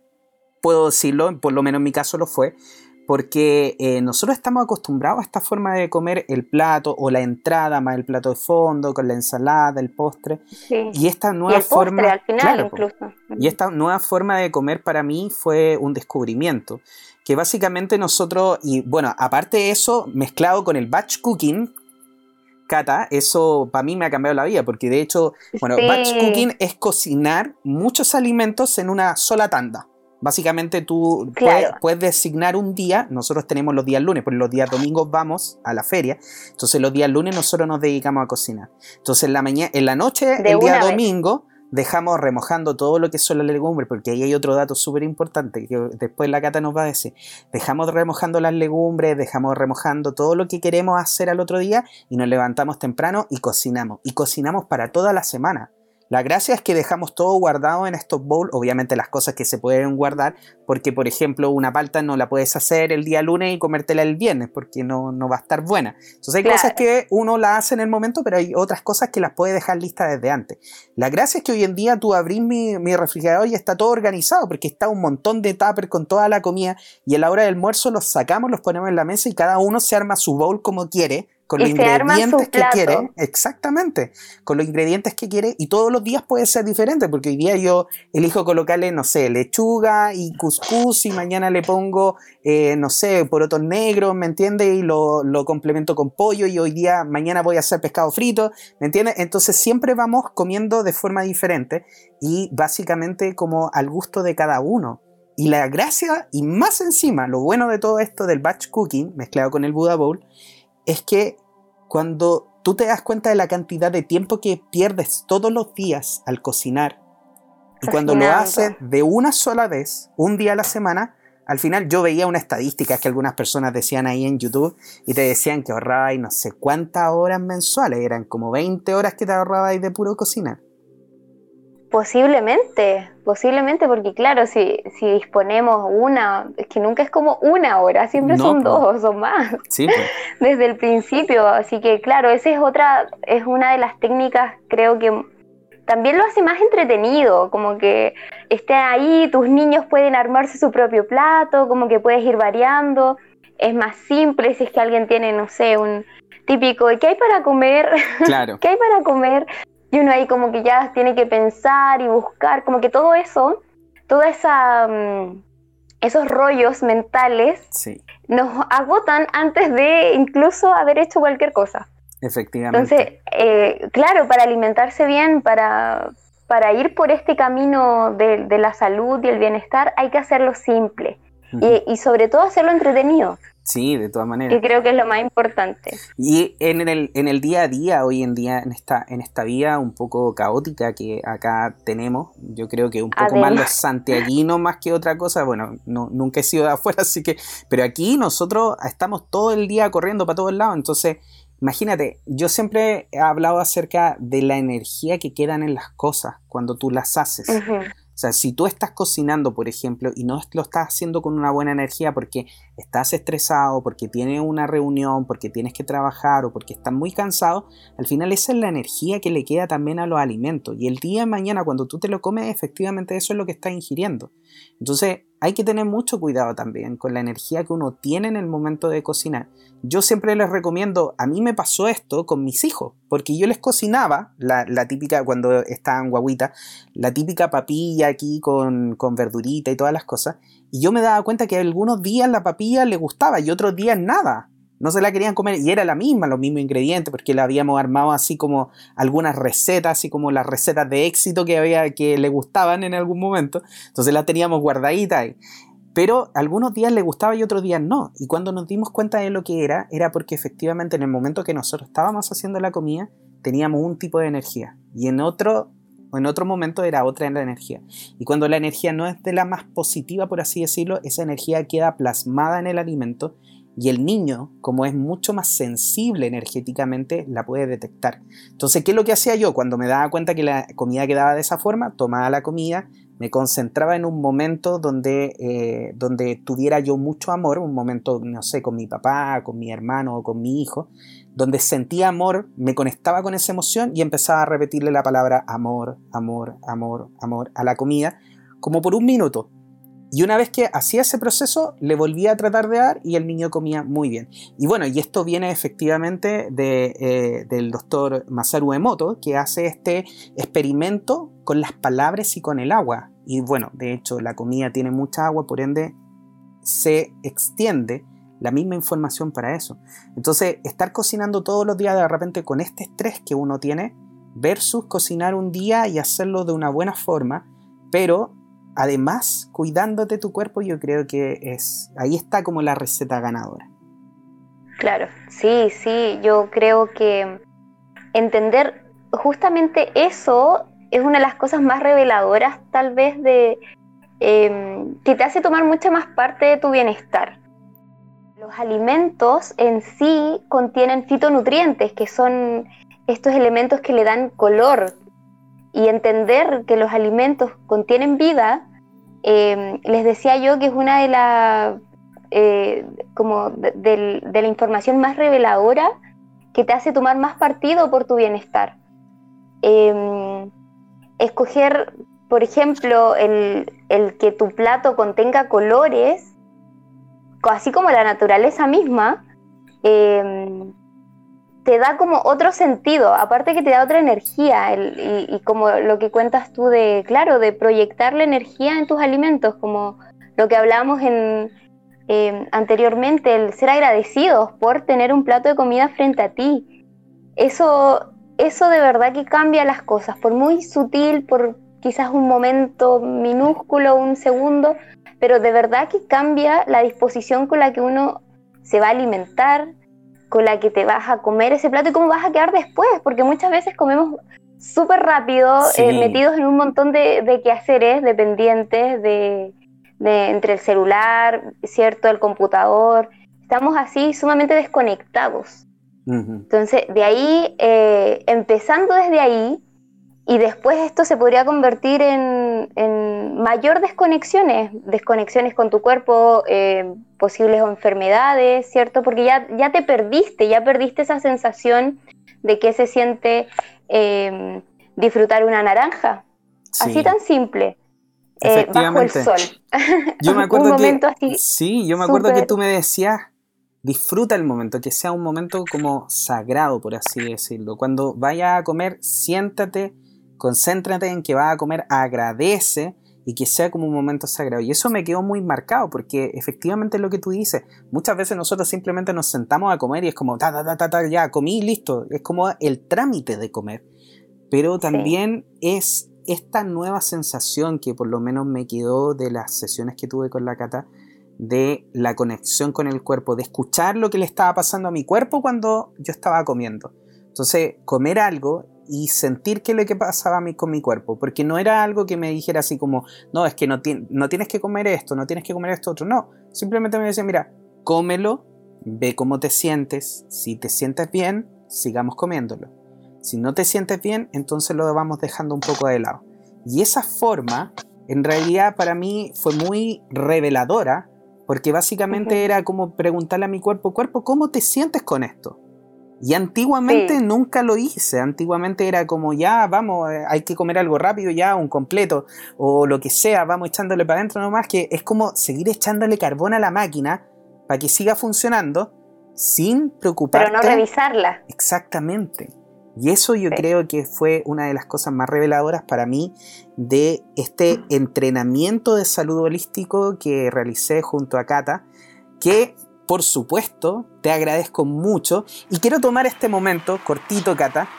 puedo decirlo, por lo menos en mi caso lo fue, porque eh, nosotros estamos acostumbrados a esta forma de comer el plato o la entrada más el plato de fondo con la ensalada, el postre. Y esta nueva forma, Y esta nueva forma de comer para mí fue un descubrimiento, que básicamente nosotros y bueno, aparte de eso, mezclado con el batch cooking, Cata, eso para mí me ha cambiado la vida, porque de hecho, bueno, batch cooking es cocinar muchos alimentos en una sola tanda. Básicamente tú puedes, designar un día, nosotros tenemos los días lunes, porque los días domingos vamos a la feria, entonces los días lunes nosotros nos dedicamos a cocinar. Entonces en la, mañana, en la noche, el día domingo, dejamos remojando todo lo que son las legumbres, porque ahí hay otro dato súper importante que después la cata nos va a decir. Dejamos remojando las legumbres, dejamos remojando todo lo que queremos hacer al otro día y nos levantamos temprano y cocinamos. Y cocinamos para toda la semana. La gracia es que dejamos todo guardado en estos bowls, obviamente las cosas que se pueden guardar, porque por ejemplo una palta no la puedes hacer el día lunes y comértela el viernes, porque no, no va a estar buena. Entonces hay cosas que uno la hace en el momento, pero hay otras cosas que las puedes dejar listas desde antes. La gracia es que hoy en día tú abrís mi, mi refrigerador y está todo organizado, porque está un montón de tupper con toda la comida y a la hora del almuerzo los sacamos, los ponemos en la mesa y cada uno se arma su bowl como quiere con los ingredientes que quiere, exactamente, con los ingredientes que quiere y todos los días puede ser diferente, porque hoy día yo elijo colocarle, no sé, lechuga y cuscús y mañana le pongo, eh, no sé, porotos negros, ¿me entiendes? Y lo, lo, complemento con pollo y hoy día, mañana voy a hacer pescado frito, ¿me entiendes? Entonces siempre vamos comiendo de forma diferente y básicamente como al gusto de cada uno. Y la gracia, y más encima, lo bueno de todo esto del batch cooking mezclado con el Buddha Bowl, es que cuando tú te das cuenta de la cantidad de tiempo que pierdes todos los días al cocinar, y cuando lo haces de una sola vez, un día a la semana, al final yo veía una estadística que algunas personas decían ahí en YouTube y te decían que ahorrabais no sé cuántas horas mensuales, eran como 20 horas que te ahorrabais de puro cocinar. Posiblemente, posiblemente, porque claro, si, si disponemos una, es que nunca es como una hora, siempre son dos o más. Sí, Desde el principio, así que claro, esa es otra, es una de las técnicas, creo que también lo hace más entretenido, como que esté ahí, tus niños pueden armarse su propio plato, como que puedes ir variando, es más simple si es que alguien tiene, no sé, un típico, ¿qué hay para comer? Claro. ¿Qué hay para comer? Y uno ahí como que ya tiene que pensar y buscar, como que todo eso, toda esa... Mm, esos rollos mentales nos agotan antes de incluso haber hecho cualquier cosa. Efectivamente. Entonces, eh, claro, para alimentarse bien, para, para ir por este camino de, la salud y el bienestar, hay que hacerlo simple y, y, sobre todo hacerlo entretenido. Sí, de todas maneras. Que creo que es lo más importante. Y en el, en el día a día, hoy en día, en esta, en esta vida un poco caótica que acá tenemos, yo creo que un poco más los santiaguinos más que otra cosa, bueno, no, nunca he sido de afuera, así que, pero aquí nosotros estamos todo el día corriendo para todos lados, entonces, imagínate, yo siempre he hablado acerca de la energía que quedan en las cosas cuando tú las haces. O sea, si tú estás cocinando, por ejemplo, y no lo estás haciendo con una buena energía porque estás estresado, porque tienes una reunión, porque tienes que trabajar o porque estás muy cansado, al final esa es la energía que le queda también a los alimentos. Y el día de mañana cuando tú te lo comes, efectivamente eso es lo que estás ingiriendo. Entonces hay que tener mucho cuidado también con la energía que uno tiene en el momento de cocinar. Yo siempre les recomiendo, a mí me pasó esto con mis hijos, porque yo les cocinaba la, típica, cuando estaban guaguitas, la típica papilla aquí con, con verdurita y todas las cosas, y yo me daba cuenta que algunos días la papilla le gustaba y otros días nada no se la querían comer y era la misma, los mismos ingredientes, porque la habíamos armado así como algunas recetas, así como las recetas de éxito que había que le gustaban en algún momento. Entonces las teníamos guardaditas ahí. Pero algunos días le gustaba y otros días no. Y cuando nos dimos cuenta de lo que era, era porque efectivamente en el momento que nosotros estábamos haciendo la comida, teníamos un tipo de energía. Y en otro, en otro momento era otra la energía. Y cuando la energía no es de la más positiva, por así decirlo, esa energía queda plasmada en el alimento y el niño, como es mucho más sensible energéticamente, la puede detectar. Entonces, ¿qué es lo que hacía yo? Cuando me daba cuenta que la comida quedaba de esa forma, tomaba la comida, me concentraba en un momento donde, eh, donde tuviera yo mucho amor, un momento, no sé, con mi papá, con mi hermano o con mi hijo, donde sentía amor, me conectaba con esa emoción y empezaba a repetirle la palabra amor, amor, amor, amor a la comida, como por un minuto. Y una vez que hacía ese proceso, le volvía a tratar de dar y el niño comía muy bien. Y bueno, y esto viene efectivamente de, eh, del doctor Masaru Emoto, que hace este experimento con las palabras y con el agua. Y bueno, de hecho, la comida tiene mucha agua, por ende se extiende la misma información para eso. Entonces, estar cocinando todos los días de repente con este estrés que uno tiene, versus cocinar un día y hacerlo de una buena forma, pero además, cuidándote tu cuerpo, yo creo que es ahí está como la receta ganadora. Claro, sí, sí, yo creo que entender justamente eso es una de las cosas más reveladoras tal vez de em, que te hace tomar mucha más parte de tu bienestar. Los alimentos en sí contienen fitonutrientes, que son estos elementos que le dan color, y entender que los alimentos contienen vida, em, les decía yo que es una de las eh, como de, la información más reveladora que te hace tomar más partido por tu bienestar. Em, escoger, por ejemplo, el, el, que tu plato contenga colores, así como la naturaleza misma, eh, te da como otro sentido, aparte que te da otra energía, y, como lo que cuentas tú de, claro, de proyectar la energía en tus alimentos, como lo que hablábamos en, em, anteriormente, el ser agradecidos por tener un plato de comida frente a ti. Eso, eso de verdad que cambia las cosas, por muy sutil, por quizás un momento minúsculo, un segundo, pero de verdad que cambia la disposición con la que uno se va a alimentar, con la que te vas a comer ese plato y cómo vas a quedar después, porque muchas veces comemos súper rápido, eh, metidos en un montón de, quehaceres dependientes de, entre el celular, ¿cierto? El computador. Estamos así sumamente desconectados. Entonces, de ahí, eh, empezando desde ahí, y después esto se podría convertir en, mayor desconexiones, desconexiones con tu cuerpo, eh, posibles enfermedades, ¿cierto? Porque ya, ya te perdiste, ya perdiste esa sensación de que se siente em, disfrutar una naranja. Así tan simple. Eh, bajo el sol. Yo me acuerdo que, sí, yo me acuerdo que tú me decías, disfruta el momento, que sea un momento como sagrado, por así decirlo. Cuando vayas a comer, siéntate concéntrate en que vas a comer, agradece y que sea como un momento sagrado. Y eso me quedó muy marcado porque efectivamente es lo que tú dices. Muchas veces nosotros simplemente nos sentamos a comer y es como, ta, ta, ta, ta, ya, comí, listo. Es como el trámite de comer. Pero también es esta nueva sensación que por lo menos me quedó de las sesiones que tuve con la Cata, de la conexión con el cuerpo, de escuchar lo que le estaba pasando a mi cuerpo cuando yo estaba comiendo. Entonces, comer algo y sentir qué es lo que pasaba a mí con mi cuerpo, porque no era algo que me dijera así como, no, es que no, no tienes que comer esto, no tienes que comer esto otro, no, simplemente me decía, mira, cómelo, ve cómo te sientes, si te sientes bien, sigamos comiéndolo, si no te sientes bien, entonces lo vamos dejando un poco de lado. Y esa forma, en realidad para mí fue muy reveladora, porque básicamente era como preguntarle a mi cuerpo, cuerpo, ¿cómo te sientes con esto? Y antiguamente nunca lo hice, antiguamente era como ya, vamos, eh, hay que comer algo rápido ya, un completo, o lo que sea, vamos echándole para adentro nomás, que es como seguir echándole carbón a la máquina para que siga funcionando sin preocuparte. Pero no revisarla. Exactamente. Y eso yo creo que fue una de las cosas más reveladoras para mí de este entrenamiento de salud holístico que realicé junto a Cata, que por supuesto, te agradezco mucho y quiero tomar este momento, cortito, Cata,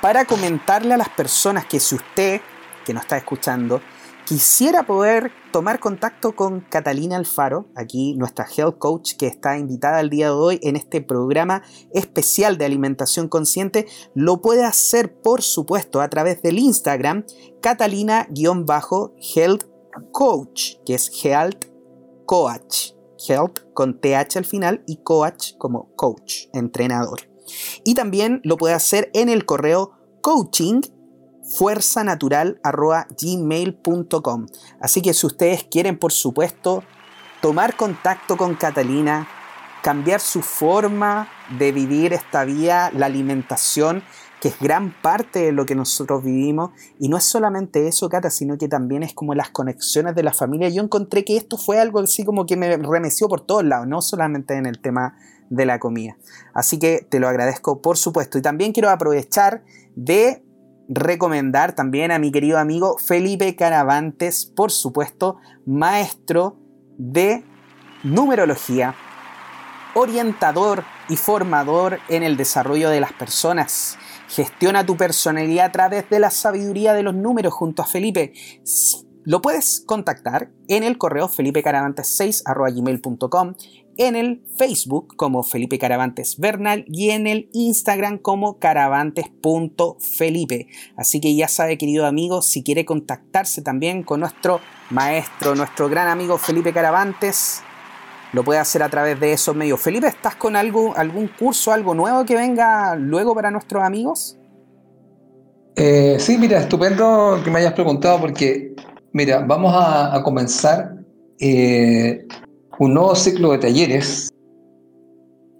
para comentarle a las personas que si usted, que nos está escuchando, quisiera poder tomar contacto con Catalina Alfaro, aquí nuestra health coach que está invitada el día de hoy en este programa especial de alimentación consciente, lo puede hacer por supuesto a través del Instagram Catalina-health coach, que es health coach health con TH al final y coach como coach, entrenador. Y también lo puede hacer en el correo coaching gmail.com Así que si ustedes quieren, por supuesto, tomar contacto con Catalina, cambiar su forma de vivir esta vida, la alimentación, que es gran parte de lo que nosotros vivimos. Y no es solamente eso, Cata, sino que también es como las conexiones de la familia. Yo encontré que esto fue algo así como que me remeció por todos lados, no solamente en el tema de la comida. Así que te lo agradezco, por supuesto. Y también quiero aprovechar de recomendar también a mi querido amigo Felipe Caravantes, por supuesto, maestro de numerología, orientador y formador en el desarrollo de las personas. Gestiona tu personalidad a través de la sabiduría de los números junto a Felipe. Lo puedes contactar en el correo felipecaravantes6.gmail.com, en el Facebook como Felipe Caravantes Bernal y en el Instagram como caravantes.felipe. Así que ya sabe, querido amigo, si quiere contactarse también con nuestro maestro, nuestro gran amigo Felipe Caravantes, lo puede hacer a través de esos medios. Felipe, ¿estás con algo, algún curso, algo nuevo que venga luego para nuestros amigos? Eh, sí, mira, estupendo que me hayas preguntado porque, mira, vamos a, comenzar eh, un nuevo ciclo de talleres.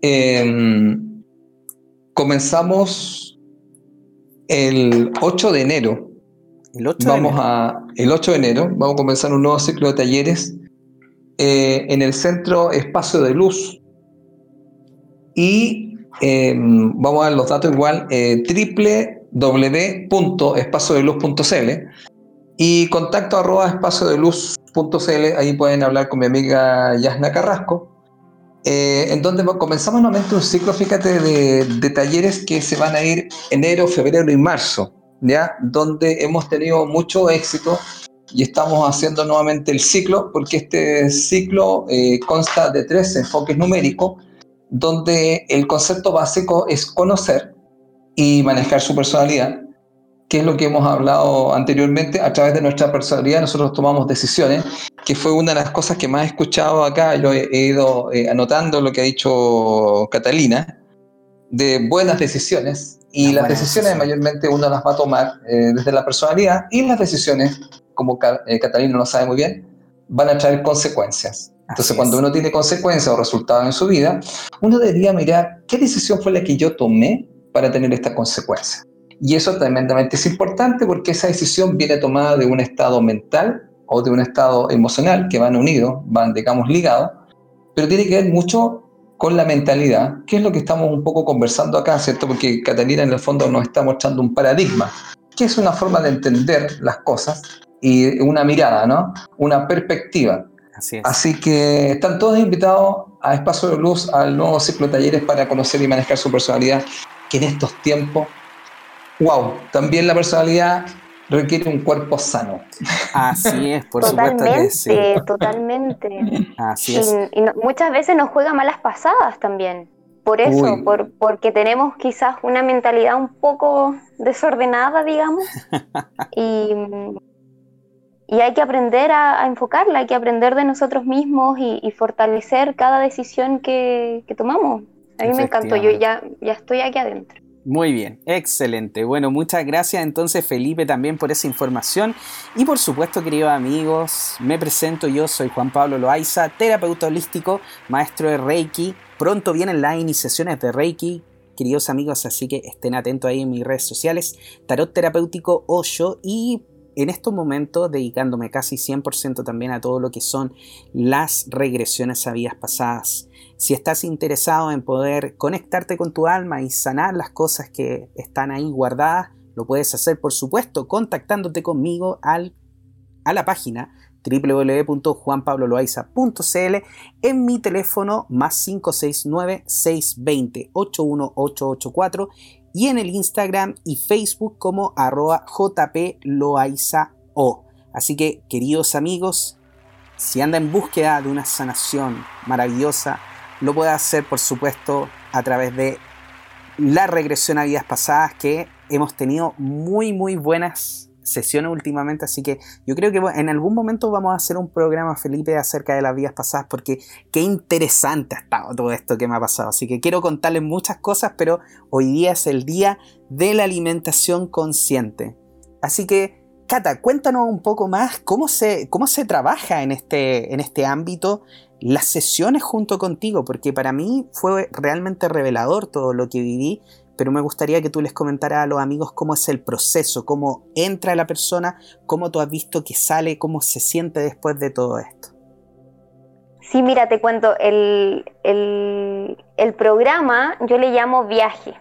Em, comenzamos el 8 de enero. El 8 vamos A, el 8 de enero vamos a comenzar un nuevo ciclo de talleres eh, en el centro Espacio de Luz. Y em, vamos a ver los datos igual, eh, www.espaciodeluz.cl y contacto arroba espacio de luz.cl, ahí pueden hablar con mi amiga Yasna Carrasco, eh, en donde comenzamos nuevamente un ciclo, fíjate, de, de, talleres que se van a ir enero, febrero y marzo, ¿ya? Donde hemos tenido mucho éxito y estamos haciendo nuevamente el ciclo, porque este ciclo eh, consta de tres enfoques numéricos, donde el concepto básico es conocer y manejar su personalidad, que es lo que hemos hablado anteriormente. A través de nuestra personalidad nosotros tomamos decisiones, que fue una de las cosas que más he escuchado acá, yo he, ido eh, anotando lo que ha dicho Catalina, de buenas decisiones, y las decisiones mayormente uno las va a tomar eh, desde la personalidad y las decisiones como eh, Catalina lo sabe muy bien, van a traer consecuencias. Entonces, cuando uno tiene consecuencias o resultados en su vida, uno debería mirar qué decisión fue la que yo tomé para tener esta consecuencia. Y eso tremendamente es importante porque esa decisión viene tomada de un estado mental o de un estado emocional que van unidos, van, digamos, ligados, pero tiene que ver mucho con la mentalidad, que es lo que estamos un poco conversando acá, ¿cierto? Porque Catalina en el fondo nos está mostrando un paradigma, que es una forma de entender las cosas y una mirada, ¿no? Una perspectiva. Así, es. Así que están todos invitados a Espacio de Luz, al nuevo ciclo de talleres para conocer y manejar su personalidad, que en estos tiempos, wow, también la personalidad requiere un cuerpo sano. Así es, por supuesto que sí. Totalmente. Así es. Y, muchas veces nos juega malas pasadas también. Por eso, por, porque tenemos quizás una mentalidad un poco desordenada, digamos. y y hay que aprender a, enfocarla, hay que aprender de nosotros mismos y, fortalecer cada decisión que, tomamos. A mí me encantó, yo ya, ya estoy aquí adentro. Muy bien, excelente. Bueno, muchas gracias entonces Felipe también por esa información. Y por supuesto, queridos amigos, me presento, yo soy Juan Pablo Loaiza, terapeuta holístico, maestro de Reiki. Pronto vienen las iniciaciones de Reiki, queridos amigos, así que estén atentos ahí en mis redes sociales, Tarot Terapéutico Osho y en estos momentos dedicándome casi 100% también a todo lo que son las regresiones a vidas pasadas. Si estás interesado en poder conectarte con tu alma y sanar las cosas que están ahí guardadas, lo puedes hacer por supuesto contactándote conmigo al, a la página www.juanpabloloaiza.cl en mi teléfono más 569 620 81884 y en el Instagram y Facebook como arroba jploaizao. Así que, queridos amigos, si anda en búsqueda de una sanación maravillosa, lo puede hacer, por supuesto, a través de la regresión a vidas pasadas que hemos tenido muy, muy buenas sesiones últimamente, así que yo creo que en algún momento vamos a hacer un programa, Felipe, acerca de las vidas pasadas, porque qué interesante ha estado todo esto que me ha pasado. Así que quiero contarles muchas cosas, pero hoy día es el día de la alimentación consciente. Así que, Cata, cuéntanos un poco más cómo se, cómo se trabaja en este, en este ámbito las sesiones junto contigo, porque para mí fue realmente revelador todo lo que viví pero me gustaría que tú les comentaras a los amigos cómo es el proceso, cómo entra la persona, cómo tú has visto que sale, cómo se siente después de todo esto. Sí, mira, te cuento, el, programa yo le llamo viaje.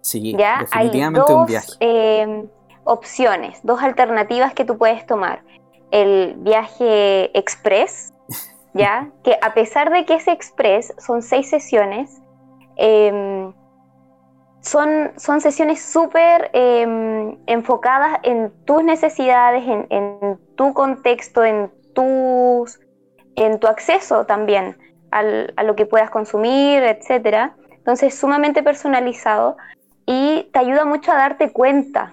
Sí, ¿ya? definitivamente Hay dos, un viaje. Eh, opciones, dos alternativas que tú puedes tomar. El viaje express, ¿ya? que a pesar de que es express, son seis sesiones, eh, son, son sesiones súper em, enfocadas en tus necesidades, en, tu contexto, en, tus, en tu acceso también a lo que puedas consumir, etc. Entonces, sumamente personalizado y te ayuda mucho a darte cuenta,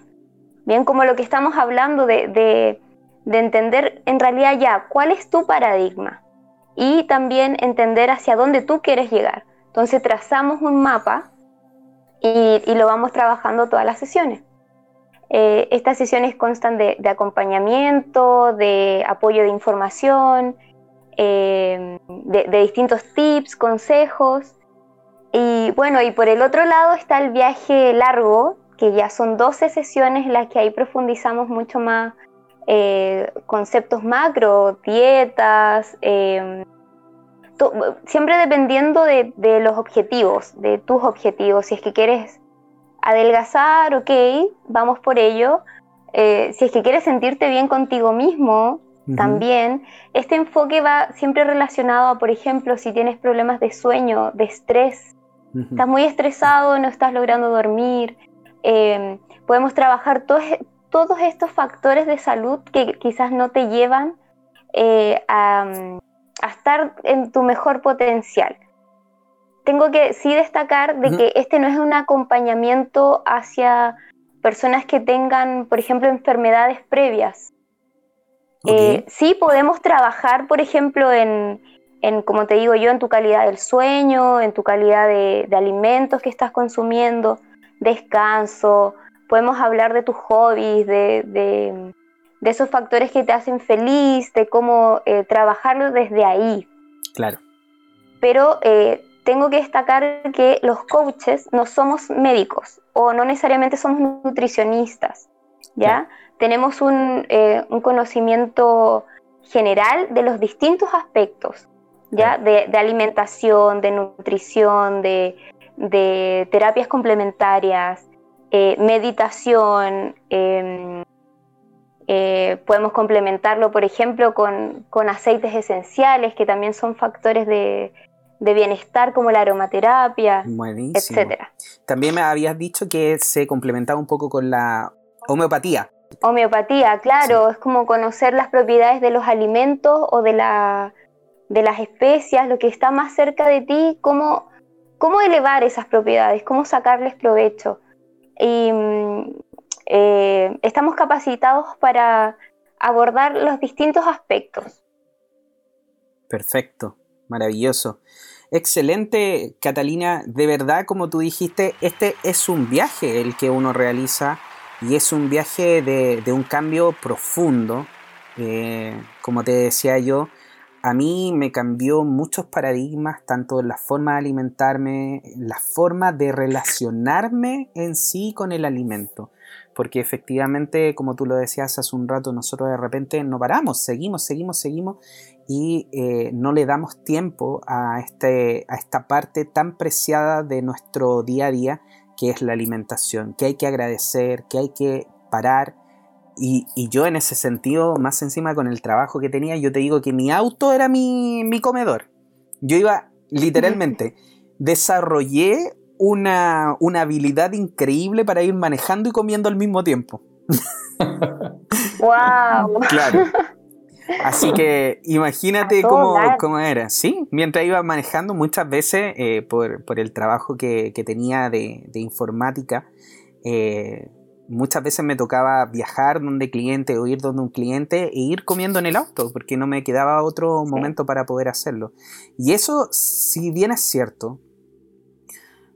bien como lo que estamos hablando de, de, de entender en realidad ya cuál es tu paradigma y también entender hacia dónde tú quieres llegar. Entonces, trazamos un mapa y, lo vamos trabajando todas las sesiones. Eh, estas sesiones constan de, acompañamiento, de apoyo de información, eh, de, distintos tips, consejos. Y bueno, y por el otro lado está el viaje largo, que ya son 12 sesiones en las que ahí profundizamos mucho más eh, conceptos macro, dietas, siempre dependiendo de, los objetivos, de tus objetivos. Si es que quieres adelgazar, ok, vamos por ello. Eh, si es que quieres sentirte bien contigo mismo, también. Este enfoque va siempre relacionado a, por ejemplo, si tienes problemas de sueño, de estrés, estás muy estresado, no estás logrando dormir. Em, podemos trabajar todos, todos estos factores de salud que quizás no te llevan eh, a a estar en tu mejor potencial. Tengo que sí destacar de que este no es un acompañamiento hacia personas que tengan, por ejemplo, enfermedades previas. Eh, sí podemos trabajar, por ejemplo, en, como te digo yo, en tu calidad del sueño, en tu calidad de, alimentos que estás consumiendo, descanso, podemos hablar de tus hobbies, de, de esos factores que te hacen feliz, de cómo eh, trabajarlo desde ahí. Claro. Pero eh, tengo que destacar que los coaches no somos médicos o no necesariamente somos nutricionistas, ¿ya? Tenemos un, eh, un, conocimiento general de los distintos aspectos, ¿ya? De, de, alimentación, de nutrición, de, de terapias complementarias, meditación, em, eh, podemos complementarlo, por ejemplo, con, aceites esenciales, que también son factores de, bienestar, como la aromaterapia, etc. También me habías dicho que se complementaba un poco con la homeopatía. Homeopatía, claro, es como conocer las propiedades de los alimentos o de, la, de las especias, lo que está más cerca de ti, cómo, cómo elevar esas propiedades, cómo sacarles provecho. Y mm, eh, estamos capacitados para abordar los distintos aspectos. Perfecto, maravilloso. Excelente, Catalina. De verdad, como tú dijiste, este es un viaje el que uno realiza y es un viaje de, un cambio profundo. Eh, como te decía yo, a mí me cambió muchos paradigmas, tanto en la forma de alimentarme, la forma de relacionarme en sí con el alimento. Porque efectivamente, como tú lo decías hace un rato, nosotros de repente no paramos, seguimos, seguimos, seguimos y eh, no le damos tiempo a, este, a esta parte tan preciada de nuestro día a día, que es la alimentación, que hay que agradecer, que hay que parar y, yo en ese sentido, más encima con el trabajo que tenía, yo te digo que mi auto era mi, comedor. Yo iba, literalmente, desarrollé una, una, habilidad increíble para ir manejando y comiendo al mismo tiempo. ¡Wow! Claro. Así que imagínate cómo, cómo, era. Sí, mientras iba manejando muchas veces eh, por, el trabajo que, tenía de, de informática, eh, muchas veces me tocaba viajar donde cliente o ir donde un cliente e ir comiendo en el auto, porque no me quedaba otro momento para poder hacerlo. Y eso, si bien es cierto,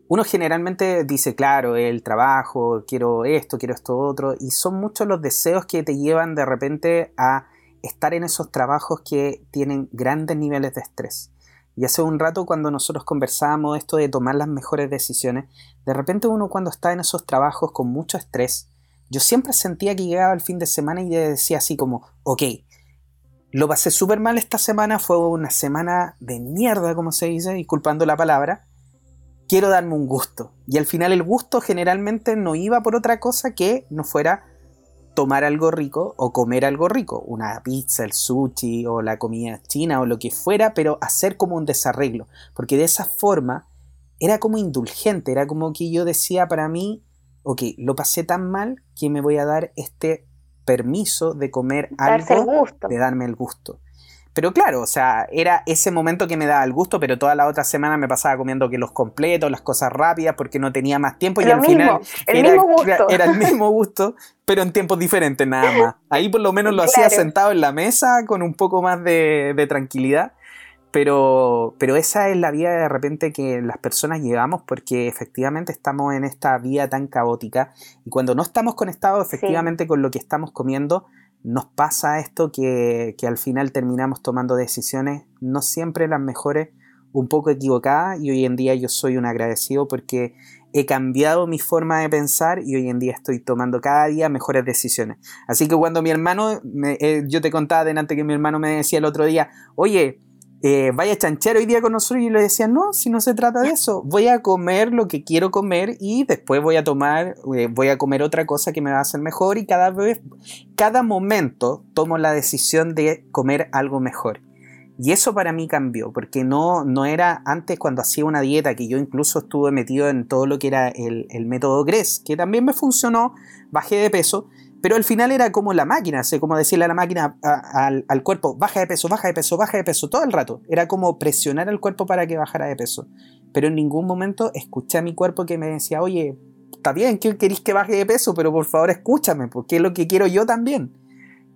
uno generalmente dice, claro, el trabajo, quiero esto, quiero esto otro, y son muchos los deseos que te llevan de repente a estar en esos trabajos que tienen grandes niveles de estrés. Y hace un rato cuando nosotros conversábamos esto de tomar las mejores decisiones, de repente uno cuando está en esos trabajos con mucho estrés, yo siempre sentía que llegaba el fin de semana y decía así como, ok, lo pasé súper mal esta semana, fue una semana de mierda, como se dice, disculpando la palabra, quiero darme un gusto. Y al final el gusto generalmente no iba por otra cosa que no fuera tomar algo rico o comer algo rico, una pizza, el sushi o la comida china o lo que fuera, pero hacer como un desarreglo, porque de esa forma era como indulgente, era como que yo decía para mí, ok, lo pasé tan mal que me voy a dar este permiso de comer algo, de darme el gusto. Pero claro, o sea, era ese momento que me daba el gusto, pero toda la otra semana me pasaba comiendo que los completos, las cosas rápidas, porque no tenía más tiempo y al final era, era, el mismo gusto, pero en tiempos diferentes nada más. Ahí por lo menos lo hacía sentado en la mesa con un poco más de, de tranquilidad. Pero, pero esa es la vía de repente que las personas llevamos porque efectivamente estamos en esta vía tan caótica y cuando no estamos conectados efectivamente con lo que estamos comiendo, nos pasa esto que, al final terminamos tomando decisiones no siempre las mejores, un poco equivocadas y hoy en día yo soy un agradecido porque he cambiado mi forma de pensar y hoy en día estoy tomando cada día mejores decisiones. Así que cuando mi hermano, eh, yo te contaba delante que mi hermano me decía el otro día, oye, eh, vaya a hoy día con nosotros y le decía, no, si no se trata de eso, voy a comer lo que quiero comer y después voy a tomar, eh, voy a comer otra cosa que me va a hacer mejor y cada vez, cada momento tomo la decisión de comer algo mejor. Y eso para mí cambió, porque no, no era antes cuando hacía una dieta, que yo incluso estuve metido en todo lo que era el, el método GRES, que también me funcionó, bajé de peso, pero al final era como la máquina, así como decirle a la máquina, al, cuerpo, baja de peso, baja de peso, baja de peso, todo el rato. Era como presionar al cuerpo para que bajara de peso. Pero en ningún momento escuché a mi cuerpo que me decía, oye, está bien que queréis que baje de peso, pero por favor escúchame, porque es lo que quiero yo también.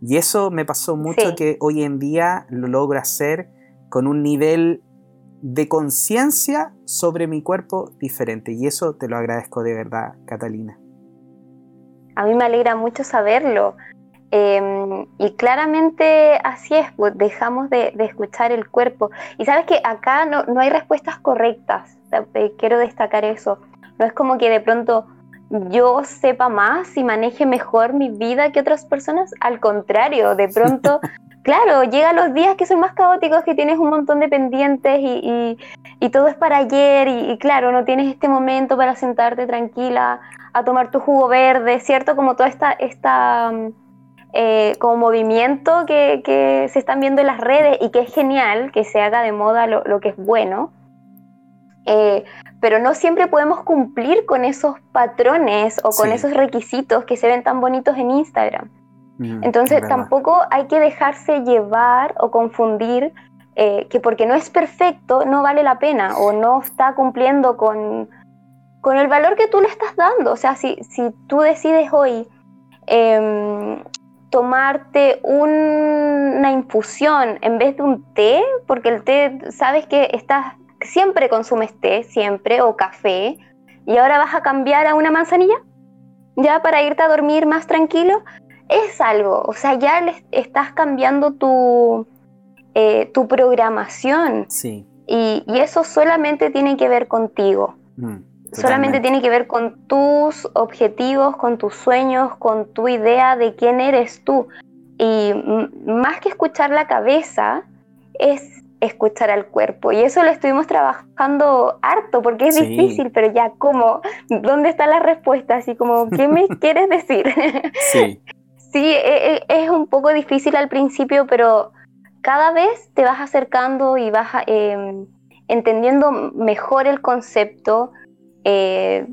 Y eso me pasó mucho que hoy en día lo logro hacer con un nivel de conciencia sobre mi cuerpo diferente. Y eso te lo agradezco de verdad, Catalina. A mí me alegra mucho saberlo. Em, y claramente así es, pues dejamos de, escuchar el cuerpo. Y sabes que acá no, hay respuestas correctas, quiero destacar eso. No es como que de pronto yo sepa más y maneje mejor mi vida que otras personas, al contrario, de pronto, claro, llegan los días que son más caóticos, que tienes un montón de pendientes y, todo es para ayer y, claro, no tienes este momento para sentarte tranquila a tomar tu jugo verde, ¿cierto? Como toda esta, esta mm, eh, como movimiento que, que, se están viendo en las redes y que es genial que se haga de moda lo, lo que es bueno. Eh, pero no siempre podemos cumplir con esos patrones o con esos requisitos que se ven tan bonitos en Instagram. Mm, Entonces tampoco hay que dejarse llevar o confundir eh, que porque no es perfecto no vale la pena o no está cumpliendo con, con el valor que tú le estás dando. O sea, si, si tú decides hoy em, tomarte una infusión en vez de un té, porque el té sabes que estás siempre consumes té, siempre, o café, y ahora vas a cambiar a una manzanilla, ya para irte a dormir más tranquilo, es algo, o sea, ya le estás cambiando tu, eh, tu programación. Sí. Y, eso solamente tiene que ver contigo. Mm, solamente tiene que ver con tus objetivos, con tus sueños, con tu idea de quién eres tú. Y más que escuchar la cabeza, es escuchar al cuerpo. Y eso lo estuvimos trabajando harto, porque es difícil, pero ya, ¿cómo? ¿Dónde está la respuesta? Así como, ¿qué me quieres decir? Sí. sí, e, e, es un poco difícil al principio, pero cada vez te vas acercando y vas em, entendiendo mejor el concepto. Eh,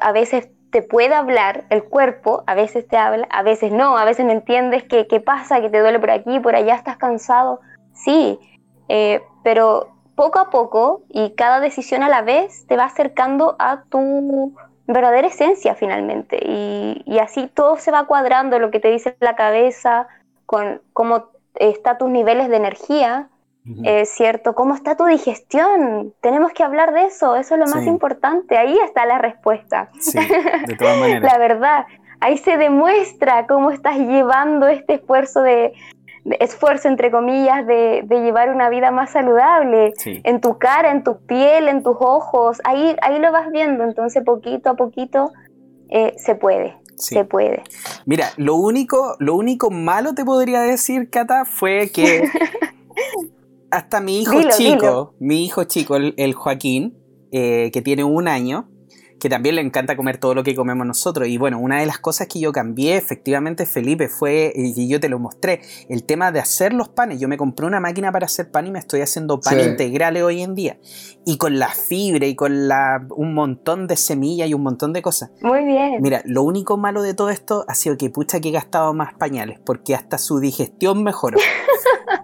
a veces te puede hablar el cuerpo, a veces te habla, a veces no, a veces no entiendes qué, qué pasa, que te duele por aquí, por allá, estás cansado. Sí, eh, pero poco a poco y cada decisión a la vez te va acercando a tu verdadera esencia finalmente. Y, así todo se va cuadrando, lo que te dice la cabeza, con cómo están tus niveles de energía, es ¿cierto? ¿Cómo está tu digestión? Tenemos que hablar de eso, eso es lo más importante, ahí está la respuesta. Sí, de todas maneras. la verdad, ahí se demuestra cómo estás llevando este esfuerzo de, esfuerzo, entre comillas, de, llevar una vida más saludable. En tu cara, en tu piel, en tus ojos, ahí, ahí lo vas viendo. Entonces, poquito a poquito eh, se puede. Se puede. Mira, lo único, lo único malo te podría decir, Cata, fue que hasta mi hijo chico, mi hijo chico, el, Joaquín, eh, que tiene un año, que también le encanta comer todo lo que comemos nosotros. Y bueno, una de las cosas que yo cambié, efectivamente, Felipe, fue, y yo te lo mostré, el tema de hacer los panes. Yo me compré una máquina para hacer pan y me estoy haciendo pan integrales hoy en día. Y con la fibra y con la, un montón de semillas y un montón de cosas. Muy bien. Mira, lo único malo de todo esto ha sido que pucha que he gastado más pañales, porque hasta su digestión mejoró.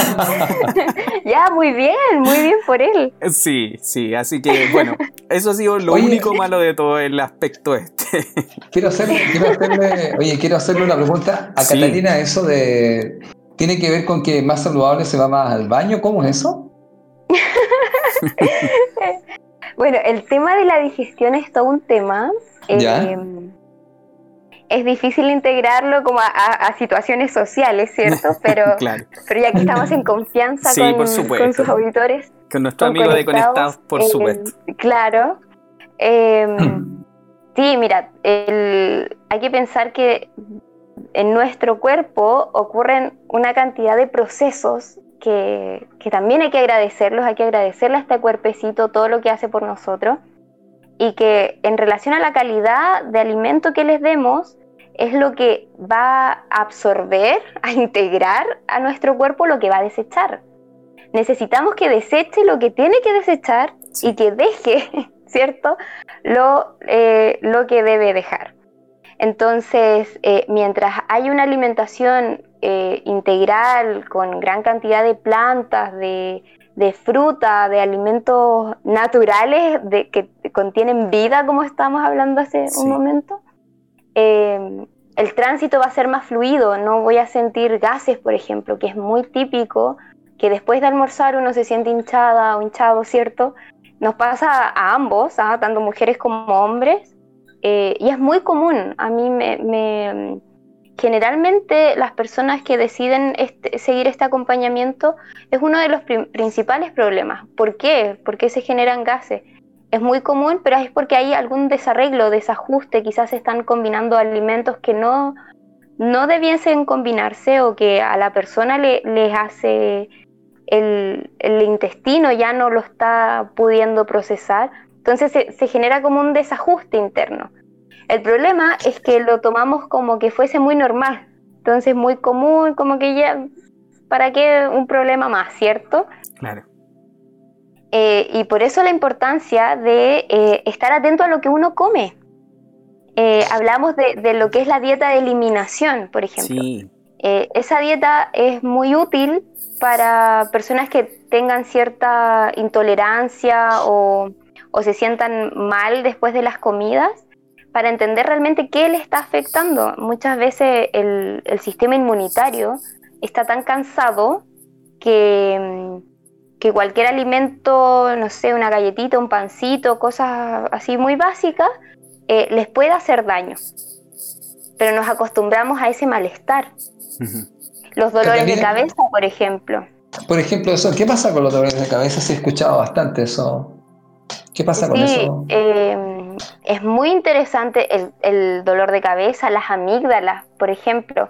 ya, muy bien, muy bien por él. Sí, sí, así que bueno, eso ha sido lo único malo de todo el aspecto este. Quiero hacerle, quiero hacerle, oye, quiero hacerle una pregunta a Catalina, eso de, ¿tiene que ver con que más saludable se va más al baño? ¿Cómo es eso? bueno, el tema de la digestión es todo un tema. ¿Ya? Eh, es difícil integrarlo como a, situaciones sociales, ¿cierto? Pero, pero ya que estamos en confianza con, sus auditores. Con nuestro amigo de Conectados, por eh, supuesto. Claro. Em, sí, mira, hay que pensar que en nuestro cuerpo ocurren una cantidad de procesos que, que también hay que agradecerlos, hay que agradecerle a este cuerpecito todo lo que hace por nosotros y que en relación a la calidad de alimento que les demos, es lo que va a absorber, a integrar a nuestro cuerpo lo que va a desechar. Necesitamos que deseche lo que tiene que desechar y que deje, ¿cierto? Lo, eh, lo que debe dejar. Entonces, eh, mientras hay una alimentación eh, integral con gran cantidad de plantas, de, fruta, de alimentos naturales de, que contienen vida, como estábamos hablando hace un momento, Em, el tránsito va a ser más fluido, no voy a sentir gases, por ejemplo, que es muy típico que después de almorzar uno se siente hinchada o hinchado, ¿cierto? Nos pasa a ambos, ¿ah? tanto mujeres como hombres, eh, y es muy común. A mí me, generalmente las personas que deciden este, seguir este acompañamiento es uno de los principales problemas. ¿Por qué? ¿Por qué se generan gases? Es muy común, pero es porque hay algún desarreglo, desajuste, quizás están combinando alimentos que no, no debiesen combinarse o que a la persona le, les hace el, intestino ya no lo está pudiendo procesar, entonces se, se genera como un desajuste interno. El problema es que lo tomamos como que fuese muy normal, entonces muy común, como que ya, ¿para qué un problema más, cierto? Claro. Eh, y por eso la importancia de eh, estar atento a lo que uno come. Eh, hablamos de, lo que es la dieta de eliminación, por ejemplo. esa dieta es muy útil para personas que tengan cierta intolerancia o, se sientan mal después de las comidas, para entender realmente qué le está afectando. Muchas veces el sistema inmunitario está tan cansado que mm, que cualquier alimento, no sé, una galletita, un pancito, cosas así muy básicas, eh, les puede hacer daño. Pero nos acostumbramos a ese malestar. Los dolores de cabeza, por ejemplo. Por ejemplo, eso, ¿qué pasa con los dolores de cabeza? Sí, he escuchado bastante eso. ¿Qué pasa con eso? Eh, es muy interesante el, dolor de cabeza, las amígdalas, por ejemplo.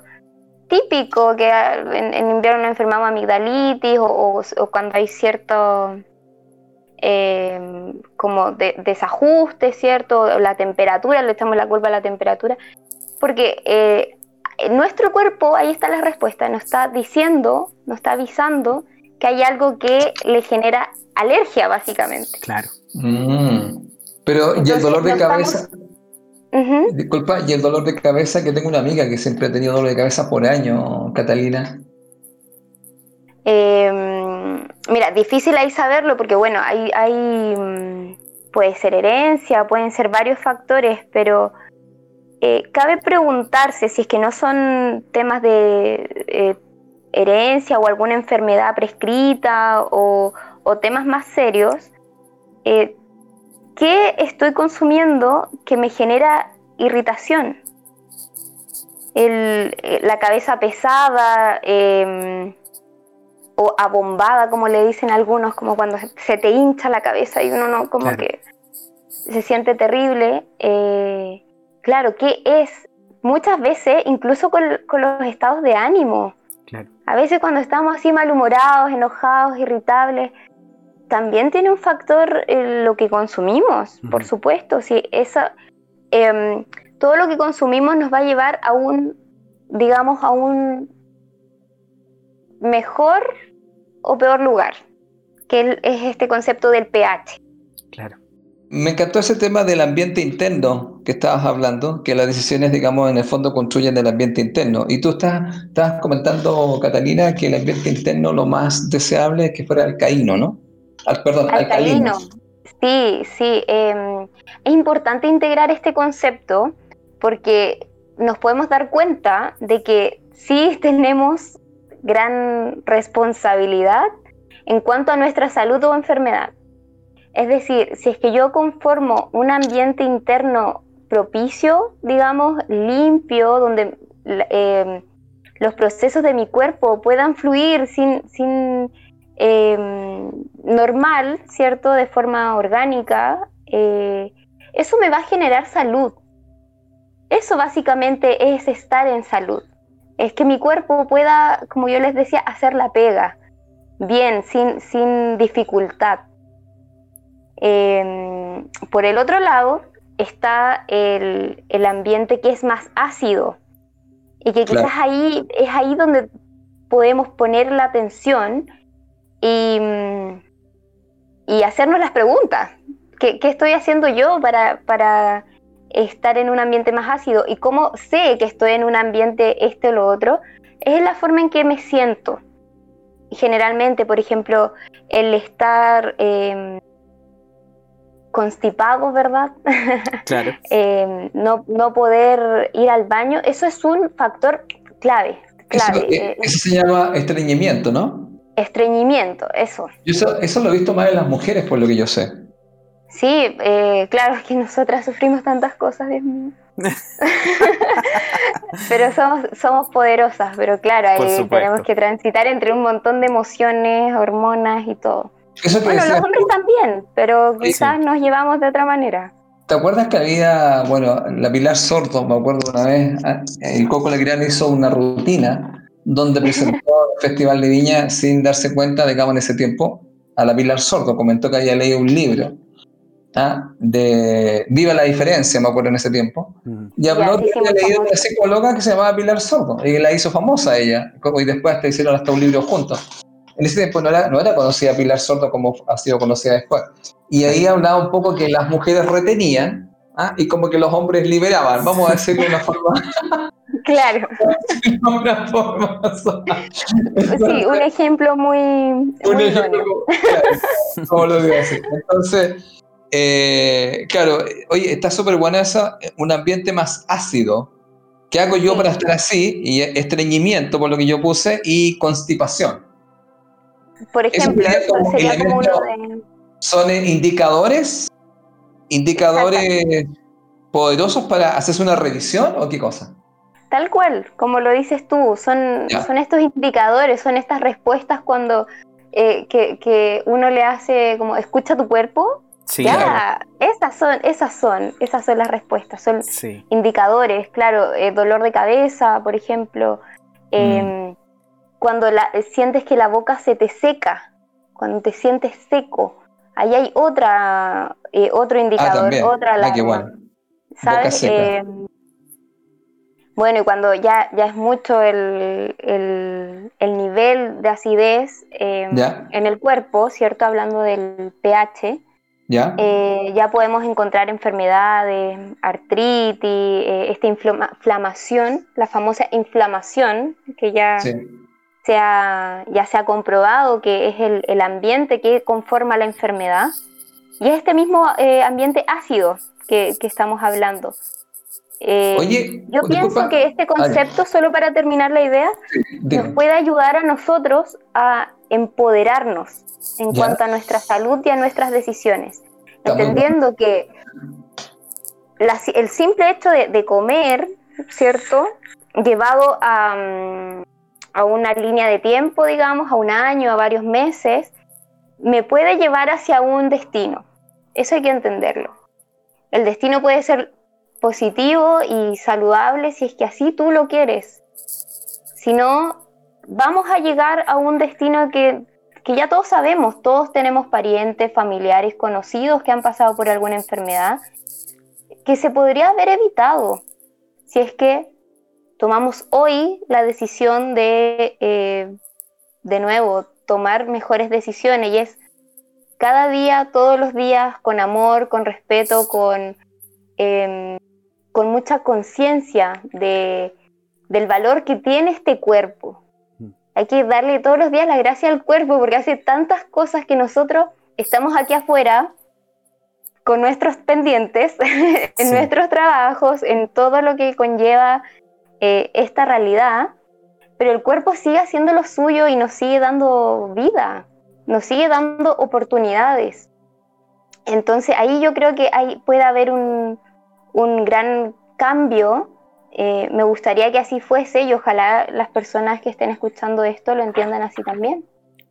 Típico que en, invierno enfermamos amigdalitis o, cuando hay cierto eh, como desajuste, ¿cierto? La temperatura, le echamos la culpa a la temperatura. Porque eh, nuestro cuerpo, ahí está la respuesta, nos está diciendo, nos está avisando que hay algo que le genera alergia, básicamente. Claro. Mm. Pero, ¿y el dolor de cabeza? Disculpa, ¿y el dolor de cabeza? Que tengo una amiga que siempre ha tenido dolor de cabeza por año, Catalina. Em, mira, difícil ahí saberlo porque, bueno, hay, hay, mm, puede ser herencia, pueden ser varios factores, pero eh, cabe preguntarse si es que no son temas de eh, herencia o alguna enfermedad prescrita o, temas más serios, eh, ¿qué estoy consumiendo que me genera irritación? la cabeza pesada em, o abombada, como le dicen algunos, como cuando se te hincha la cabeza y uno no, como que se siente terrible. Claro, ¿qué es? Muchas veces, incluso con, los estados de ánimo. A veces cuando estamos así malhumorados, enojados, irritables, también tiene un factor eh, lo que consumimos, por supuesto. Si esa, em, todo lo que consumimos nos va a llevar a un, digamos, a un mejor o peor lugar, que es este concepto del pH. Claro. Me encantó ese tema del ambiente interno que estabas hablando, que las decisiones, digamos, en el fondo construyen el ambiente interno. Y tú estás, estás comentando, Catalina, que el ambiente interno lo más deseable es que fuera alcaíno, ¿no? Perdón, alcalino. Sí, sí. Em, es importante integrar este concepto porque nos podemos dar cuenta de que sí tenemos gran responsabilidad en cuanto a nuestra salud o enfermedad. Es decir, si es que yo conformo un ambiente interno propicio, digamos, limpio, donde eh, los procesos de mi cuerpo puedan fluir sin, sin em, normal, ¿cierto? De forma orgánica, eh, eso me va a generar salud. Eso básicamente es estar en salud. Es que mi cuerpo pueda, como yo les decía, hacer la pega bien, sin, sin dificultad. Em, por el otro lado está el, ambiente que es más ácido y que quizás ahí es ahí donde podemos poner la atención y, y hacernos las preguntas. ¿Qué, estoy haciendo yo para, para estar en un ambiente más ácido? ¿Y cómo sé que estoy en un ambiente este o lo otro? Es la forma en que me siento. Generalmente, por ejemplo, el estar... Em, constipado, ¿verdad? Claro. Eh, no, no poder ir al baño, eso es un factor clave. clave. Eh, eso, se llama estreñimiento, ¿no? Estreñimiento, eso. eso. Eso lo he visto más en las mujeres, por lo que yo sé. Sí, eh, claro, es que nosotras sufrimos tantas cosas, Dios mío. pero somos, somos poderosas, pero claro, ahí tenemos que transitar entre un montón de emociones, hormonas y todo bueno, los hombres también, pero quizás nos llevamos de otra manera. ¿Te acuerdas que había, bueno, la Pilar Sordo, me acuerdo una vez, ah, el Coco Legrand hizo una rutina donde presentó el Festival de Viña sin darse cuenta, digamos, en ese tiempo, a la Pilar Sordo, comentó que había leído un libro ¿ah? de Viva la Diferencia, me acuerdo en ese tiempo, mm. y habló que había leído una psicóloga que se llamaba Pilar Sordo, y la hizo famosa ella, y después hasta hicieron hasta un libro juntos en ese tiempo no era, no era conocida Pilar Sordo como ha sido conocida después. Y ahí hablaba un poco que las mujeres retenían ¿ah? y como que los hombres liberaban, vamos a decirlo de una forma... Claro. una forma, sí, un ejemplo muy... Un ejemplo, como, lo digo así. Entonces, eh, claro, oye, está súper buena esa, un ambiente más ácido. ¿Qué hago yo para estar así? Y estreñimiento, por lo que yo puse, y constipación. por ejemplo, sería como uno de... ¿Son indicadores? ¿Indicadores poderosos para hacerse una revisión o qué cosa? Tal cual, como lo dices tú, son, son estos indicadores, son estas respuestas cuando eh, que, uno le hace como escucha tu cuerpo. Sí, ya, esas son, esas son, esas son las respuestas, son indicadores, claro, eh, dolor de cabeza, por ejemplo, em, mm. cuando la, sientes que la boca se te seca, cuando te sientes seco, ahí hay otra, eh, otro ah, indicador, otra alarma. Ah, ¿Sabes? Bueno, y cuando ya, ya es mucho el, nivel de acidez eh, en el cuerpo, ¿cierto? Hablando del pH, ¿Ya? Eh, ya podemos encontrar enfermedades, artritis, eh, esta inflamación, la famosa inflamación, que ya, se, ha, ya se ha comprobado que es el, ambiente que conforma la enfermedad. Y es este mismo ambiente ácido que, que estamos hablando. Eh, yo pienso que este concepto, solo para terminar la idea, nos puede ayudar a nosotros a empoderarnos en cuanto a nuestra salud y a nuestras decisiones, entendiendo que el simple hecho de, comer, ¿cierto? Llevado a, mm, a una línea de tiempo, digamos, a un año, a varios meses, me puede llevar hacia un destino. Eso hay que entenderlo. El destino puede ser positivo y saludable si es que así tú lo quieres. Si no, vamos a llegar a un destino que, que ya todos sabemos, todos tenemos parientes, familiares, conocidos que han pasado por alguna enfermedad, que se podría haber evitado si es que tomamos hoy la decisión de, eh, de nuevo, tomar mejores decisiones y es cada día, todos los días, con amor, con respeto, con em, con mucha conciencia de, del valor que tiene este cuerpo. Mm. Hay que darle todos los días la gracia al cuerpo porque hace tantas cosas que nosotros estamos aquí afuera con nuestros pendientes, en nuestros trabajos, en todo lo que conlleva eh, esta realidad, pero el cuerpo sigue haciendo lo suyo y nos sigue dando vida, nos sigue dando oportunidades. Entonces ahí yo creo que hay, puede haber un, un gran cambio. Eh, me gustaría que así fuese y ojalá las personas que estén escuchando esto lo entiendan así también.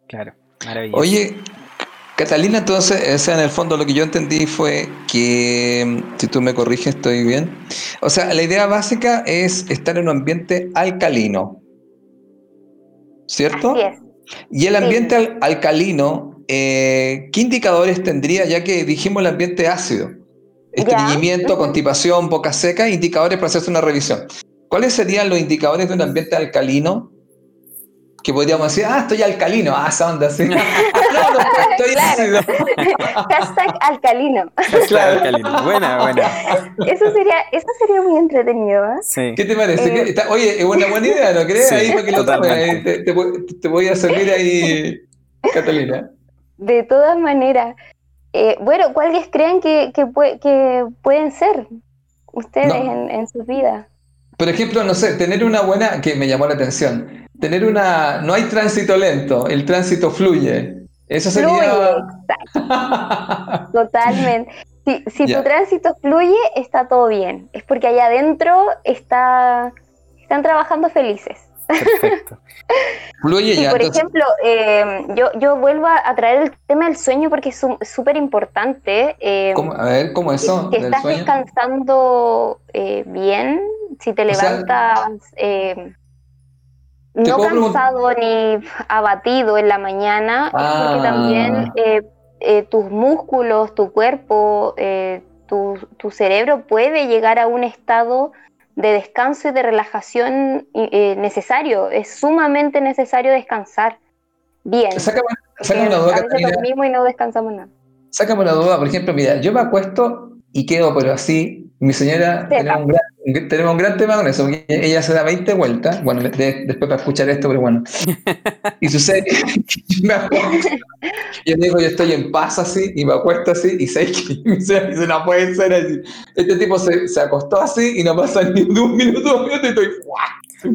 Claro, maravilloso. Oye, Catalina, entonces, en el fondo lo que yo entendí fue que, si tú me corriges, estoy bien. O sea, la idea básica es estar en un ambiente alcalino, ¿cierto? Y el ambiente alcalino, eh, ¿qué indicadores tendría, ya que dijimos el ambiente ácido? estreñimiento, constipación, boca seca, indicadores para hacerse una revisión. ¿Cuáles serían los indicadores de un ambiente alcalino? Que podríamos decir, ah, estoy alcalino, ah, esa onda así. no, no, estoy ácido. Hashtag alcalino. Claro, alcalino. Buena, buena. Eso sería, eso sería muy entretenido, ¿eh? Sí. ¿Qué te parece? Eh, oye, es una buena idea, ¿no crees? ahí para que lo tomes. Te, te, te voy a servir ahí, Catalina. De todas maneras, eh, bueno, ¿cuáles creen que, que, pueden ser ustedes en, su vida? Por ejemplo, no sé, tener una buena, que me llamó la atención, tener una, no hay tránsito lento, el tránsito fluye. Eso sería... Fluye, Totalmente. Si, tu tránsito fluye, está todo bien. Es porque allá adentro está, están trabajando felices. Perfecto. Fluye por ejemplo, eh, yo, yo vuelvo a traer el tema del sueño porque es súper importante. Eh, a ver, ¿cómo eso? Que, estás descansando eh, bien, si te levantas no cansado ni abatido en la mañana, porque también ah. tus músculos, tu cuerpo, tu, tu cerebro puede llegar a un estado de descanso y de relajación eh, necesario. Es sumamente necesario descansar bien. Sácame, una duda. A veces dormimos y no descansamos nada. Sácame una duda, por ejemplo, mira, yo me acuesto y quedo, pero así, mi señora, tenemos un, gran, tenemos un, gran, tema con eso, ella se da 20 vueltas, bueno, después para escuchar esto, pero bueno. Y sucede que yo digo, yo estoy en paz así, y me acuesto así, y sé que mi señora dice, no puede ser así. Este tipo se, se acostó así y no pasa ni un minuto, un minuto y estoy,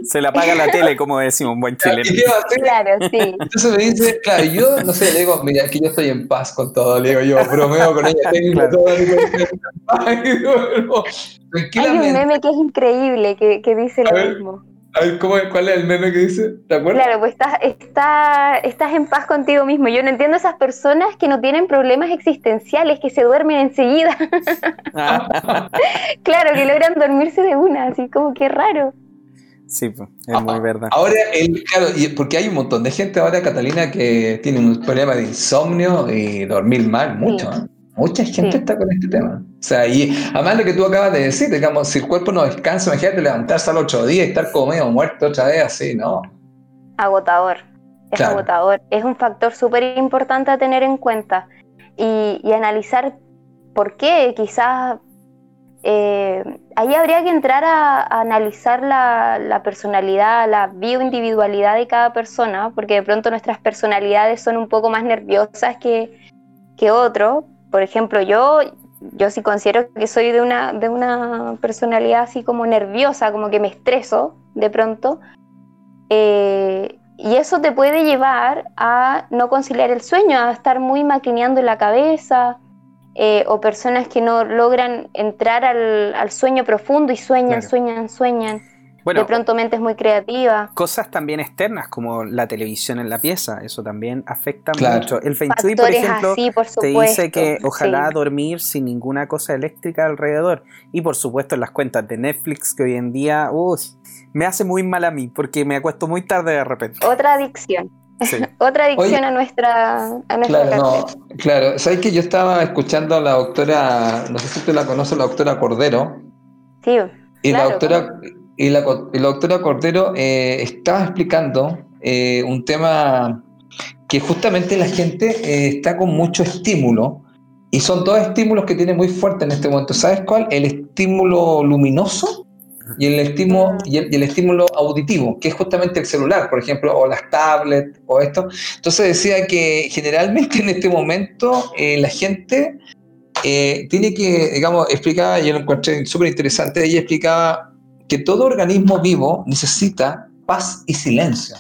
Se le apaga la tele, como decimos un buen chileno. Claro, sí. Entonces me dice, claro, yo no sé, le digo, mira, aquí yo estoy en paz con todo, le digo yo, bromeo con ella, tengo claro. todo, Hay un meme que es increíble, que, que dice lo mismo. ¿cómo, ¿Cuál es el meme que dice? ¿Te acuerdas? Claro, pues estás, estás, estás en paz contigo mismo. Yo no entiendo esas personas que no tienen problemas existenciales, que se duermen enseguida. claro, que logran dormirse de una, así como que raro. Sí, pues, es muy verdad. Ahora, claro, porque hay un montón de gente ahora, Catalina, que tiene un problema de insomnio y dormir mal, mucho. ¿eh? Mucha gente está con este tema. O sea, y además lo que tú acabas de decir, digamos, si el cuerpo no descansa, imagínate levantarse al otro día y estar como medio muerto otra vez, así, ¿no? Agotador. Es agotador. Es un factor súper importante a tener en cuenta y, y analizar por qué. Quizás eh, ahí habría que entrar a, analizar la, personalidad, la bioindividualidad de cada persona, porque de pronto nuestras personalidades son un poco más nerviosas que, que. Por ejemplo, yo, yo sí considero que soy de una, de una personalidad así como nerviosa, como que me estreso de pronto. Eh, y eso te puede llevar a no conciliar el sueño, a estar muy maquineando en la cabeza, eh, o personas que no logran entrar al, sueño profundo y sueñan, sueñan, sueñan. de pronto mente es muy creativa. Cosas también externas como la televisión en la pieza, eso también afecta mucho. El Feng Shui, por ejemplo, te dice que ojalá dormir sin ninguna cosa eléctrica alrededor. Y por supuesto en las cuentas de Netflix que hoy en día me hace muy mal a mí porque me acuesto muy tarde de repente. Otra adicción. Otra adicción a nuestra, a nuestra Claro, no, claro. Sabes que yo estaba escuchando a la doctora, no sé si tú la conoces, la doctora Cordero. Sí. Y la doctora, y la, doctora Cordero eh, estaba explicando eh, un tema que justamente la gente eh, está con mucho estímulo. Y son dos estímulos que tiene muy fuerte en este momento. ¿Sabes cuál? El estímulo luminoso y el, estímulo, y el, estímulo auditivo, que es justamente el celular, por ejemplo, o las tablets, o esto. Entonces decía que generalmente en este momento eh, la gente eh, tiene que, digamos, explicaba, yo lo encontré súper interesante, ella explicaba que todo organismo vivo necesita paz y silencio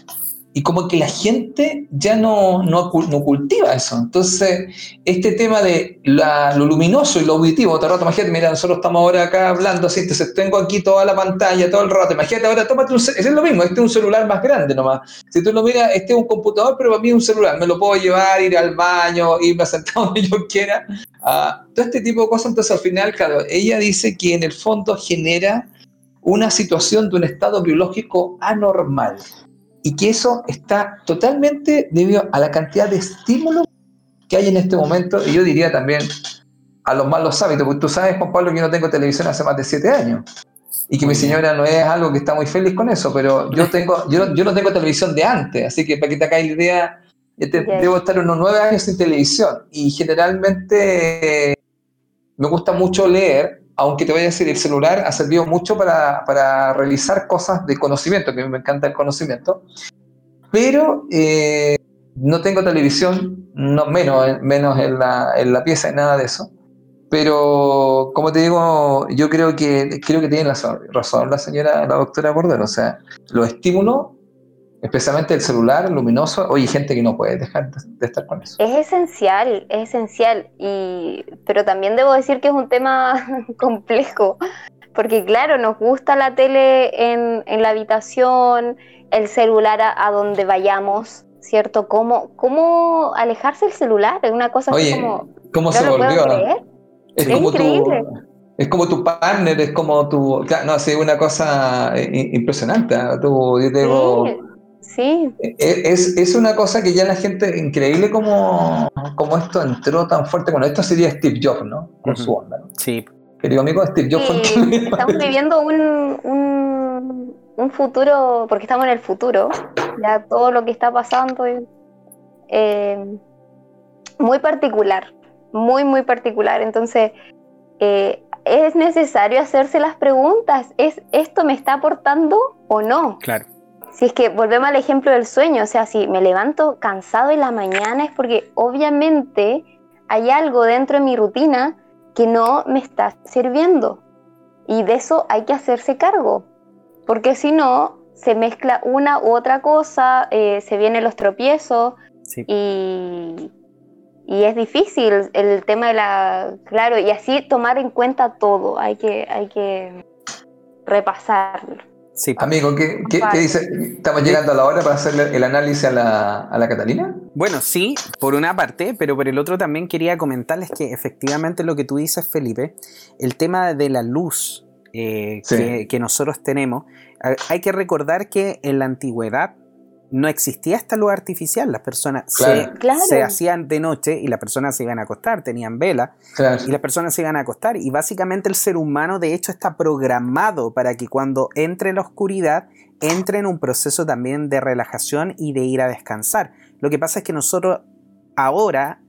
y como que la gente ya no, no, cultiva eso. Entonces, este tema de lo luminoso y lo auditivo, otro rato, imagínate, mira, nosotros estamos ahora acá hablando así, entonces tengo aquí toda la pantalla todo el rato, imagínate ahora, tómate un es lo mismo, este es un celular más grande nomás. Si tú lo miras, este es un computador, pero para mí es un celular, me lo puedo llevar, ir al baño, irme a sentar donde yo quiera. Ah, todo este tipo de cosas, entonces al final, claro, ella dice que en el fondo genera una situación de un estado biológico anormal y que eso está totalmente debido a la cantidad de estímulos que hay en este momento, y yo diría también a los malos hábitos, porque tú sabes, Juan Pablo, que yo no tengo televisión hace más de siete años, y que mi señora no es algo que está muy feliz con eso, pero yo, tengo, yo, yo no tengo televisión de antes, así que para que te haga la idea, debo estar unos nueve años sin televisión, y generalmente me gusta mucho leer, aunque te voy a decir, el celular ha servido mucho para, para realizar cosas de conocimiento, que a mí me encanta el conocimiento, pero eh, no tengo televisión, no, menos, menos en, la, en la pieza, nada de eso. Pero, como te digo, yo creo que creo que tiene razón, la señora, la doctora Cordero. O sea, los estímulos especialmente el celular luminoso, oye, gente que no puede dejar de, estar con eso. Es esencial, es esencial, y, pero también debo decir que es un tema complejo, porque claro, nos gusta la tele en, en la habitación, el celular a, donde vayamos, ¿cierto? ¿Cómo, ¿Cómo alejarse el celular? Es una cosa oye, como... ¿Cómo se volvió? Es, como increíble. Tu, es como tu partner, es como tu... No, sí, una cosa eh, impresionante. Tú, yo tengo... Sí. E, e, es, es, una cosa que ya la gente, increíble como, como esto entró tan fuerte. Bueno, esto sería Steve Jobs, ¿no? Con su onda, ¿no? Sí. Querido amigo, Steve Jobs. estamos viviendo un, un, un, futuro, porque estamos en el futuro, ya todo lo que está pasando es eh, muy particular, muy, muy particular. Entonces, eh, es necesario hacerse las preguntas, ¿es esto me está aportando o no? Claro. Si es que volvemos al ejemplo del sueño, o sea, si me levanto cansado en la mañana es porque obviamente hay algo dentro de mi rutina que no me está sirviendo. Y de eso hay que hacerse cargo, porque si no, se mezcla una u otra cosa, eh, se vienen los tropiezos y, y, es difícil el tema de la, claro, y así tomar en cuenta todo, hay que, hay que repasarlo. Sí. Amigo, ¿qué, dice? ¿Estamos llegando a la hora para hacer el análisis a la, a la, Catalina? Bueno, sí, por una parte, pero por el otro también quería comentarles que efectivamente lo que tú dices, Felipe, el tema de la luz eh, que, nosotros tenemos, hay que recordar que en la antigüedad no existía esta luz artificial, las personas Se, hacían de noche y las personas se iban a acostar, tenían vela y las personas se iban a acostar y básicamente el ser humano de hecho está programado para que cuando entre la oscuridad entre en un proceso también de relajación y de ir a descansar. Lo que pasa es que nosotros ahora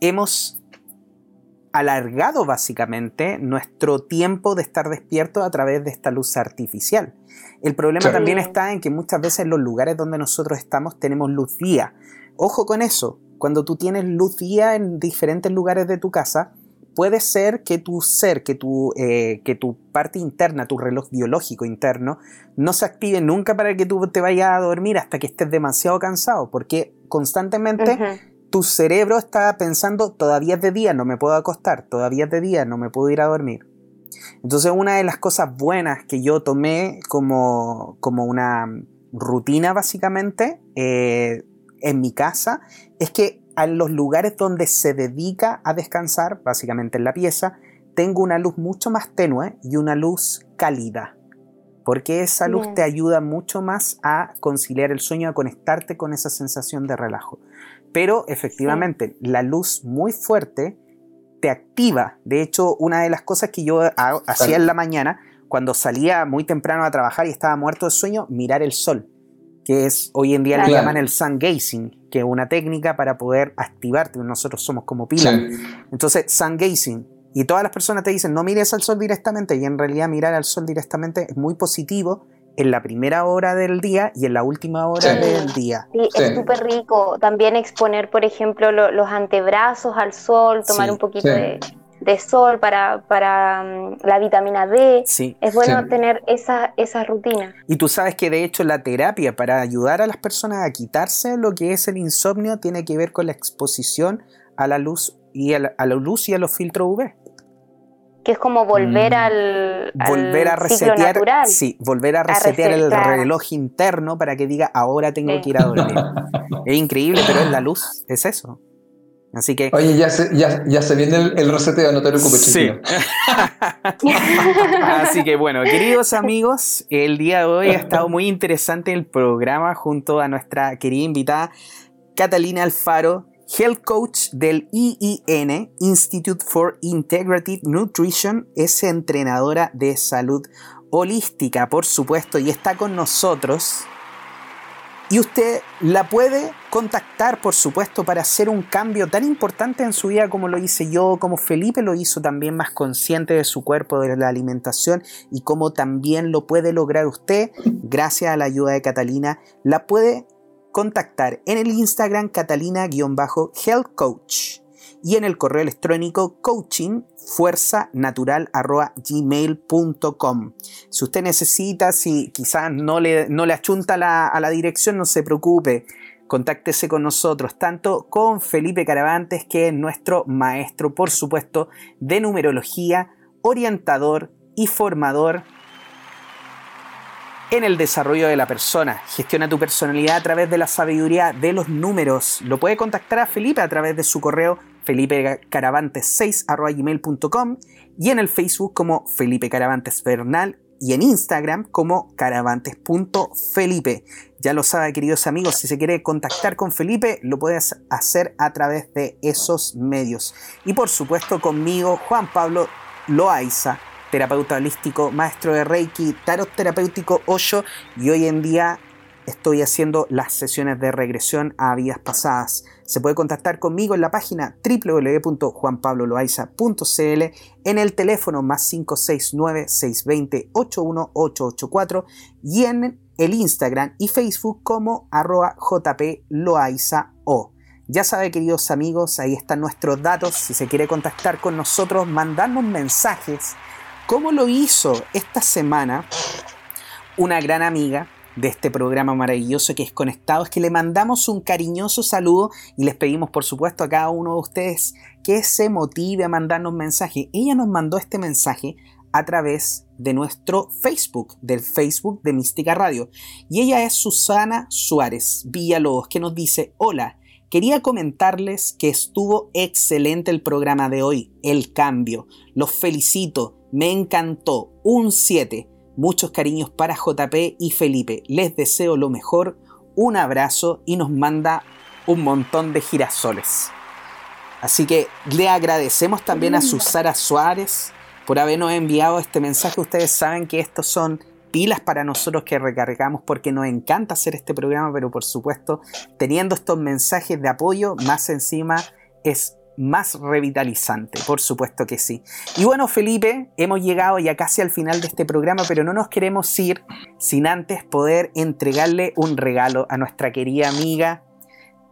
hemos alargado básicamente nuestro tiempo de estar despierto a través de esta luz artificial. El problema también está en que muchas veces los lugares donde nosotros estamos tenemos luz día. Ojo con eso, cuando tú tienes luz día en diferentes lugares de tu casa, puede ser que tu ser, que tu, eh, que tu parte interna, tu reloj biológico interno, no se active nunca para que tú te vayas a dormir hasta que estés demasiado cansado, porque constantemente tu cerebro está pensando, todavía es de día, no me puedo acostar, todavía es de día, no me puedo ir a dormir. Entonces una de las cosas buenas que yo tomé como, como una rutina básicamente eh, en mi casa es que en los lugares donde se dedica a descansar, básicamente en la pieza, tengo una luz mucho más tenue y una luz cálida. Porque esa luz te ayuda mucho más a conciliar el sueño, a conectarte con esa sensación de relajo. Pero efectivamente, la luz muy fuerte te activa. De hecho, una de las cosas que yo hacía en la mañana, cuando salía muy temprano a trabajar y estaba muerto de sueño, mirar el sol, que es hoy en día le llaman el sun gazing, que es una técnica para poder activarte. Nosotros somos como pila. Entonces, sun gazing. Y todas las personas te dicen, no mires al sol directamente, y en realidad mirar al sol directamente es muy positivo en la primera hora del día y en la última hora del día. Sí, es súper rico. También exponer, por ejemplo, los antebrazos al sol, tomar un poquito de, sol para, para mm, la vitamina D. Es bueno tener esa, esa rutina. Y tú sabes que de hecho la terapia para ayudar a las personas a quitarse lo que es el insomnio tiene que ver con la exposición a la luz y a la, a la luz y a los filtros UV que es como volver mm. al, volver a resetear, natural. Sí, volver a resetear el reloj interno para que diga ahora tengo que ir a dormir. es increíble, pero es la luz, es eso. Así que. Oye, ya se, ya, ya se viene el, reseteo, no te preocupes, sí. Así que bueno, queridos amigos, el día de hoy ha estado muy interesante el programa junto a nuestra querida invitada Catalina Alfaro, Health Coach del IIN, Institute for Integrative Nutrition, es entrenadora de salud holística, por supuesto, y está con nosotros. Y usted la puede contactar, por supuesto, para hacer un cambio tan importante en su vida como lo hice yo, como Felipe lo hizo también más consciente de su cuerpo, de la alimentación y como también lo puede lograr usted gracias a la ayuda de Catalina. La puede contactar en el Instagram catalina-health coach y en el correo electrónico coaching gmail.com Si usted necesita, si quizás no le, no le achunta a la dirección, no se preocupe. Contáctese con nosotros, tanto con Felipe Caravantes, que es nuestro maestro, por supuesto, de numerología, orientador y formador en el desarrollo de la persona. Gestiona tu personalidad a través de la sabiduría de los números. Lo puede contactar a Felipe a través de su correo felipecaravantes6.gmail.com y en el Facebook como Felipe Caravantes Bernal y en Instagram como caravantes.felipe. Ya lo sabe, queridos amigos, si se quiere contactar con Felipe, lo puedes hacer a través de esos medios. Y por supuesto conmigo, Juan Pablo Loaiza terapeuta holístico, maestro de Reiki, tarot terapéutico 8 y hoy en día estoy haciendo las sesiones de regresión a vidas pasadas. Se puede contactar conmigo en la página www.juanpabloloaiza.cl en el teléfono más 569-620-81884 y en el Instagram y Facebook como arroba jploaiza.o. Ya sabe, queridos amigos, ahí están nuestros datos. Si se quiere contactar con nosotros, mandarnos mensajes ¿Cómo lo hizo esta semana? una gran amiga de este programa maravilloso que es Conectados, que le mandamos un cariñoso saludo y les pedimos por supuesto a cada uno de ustedes que se motive a mandarnos mensaje. Ella nos mandó este mensaje a través de nuestro Facebook, del Facebook de Mística Radio. Y ella es Susana Suárez Villalobos, que nos dice, hola, quería comentarles que estuvo excelente el programa de hoy, El Cambio. Los felicito, me encantó, un 7. Muchos cariños para JP y Felipe. Les deseo lo mejor, un abrazo y nos manda un montón de girasoles. Así que le agradecemos también a Susana Suárez por habernos enviado este mensaje. Ustedes saben que estos son pilas para nosotros que recargamos porque nos encanta hacer este programa, pero por supuesto, teniendo estos mensajes de apoyo, más encima es más revitalizante, por supuesto que sí. Y bueno, Felipe, hemos llegado ya casi al final de este programa, pero no nos queremos ir sin antes poder entregarle un regalo a nuestra querida amiga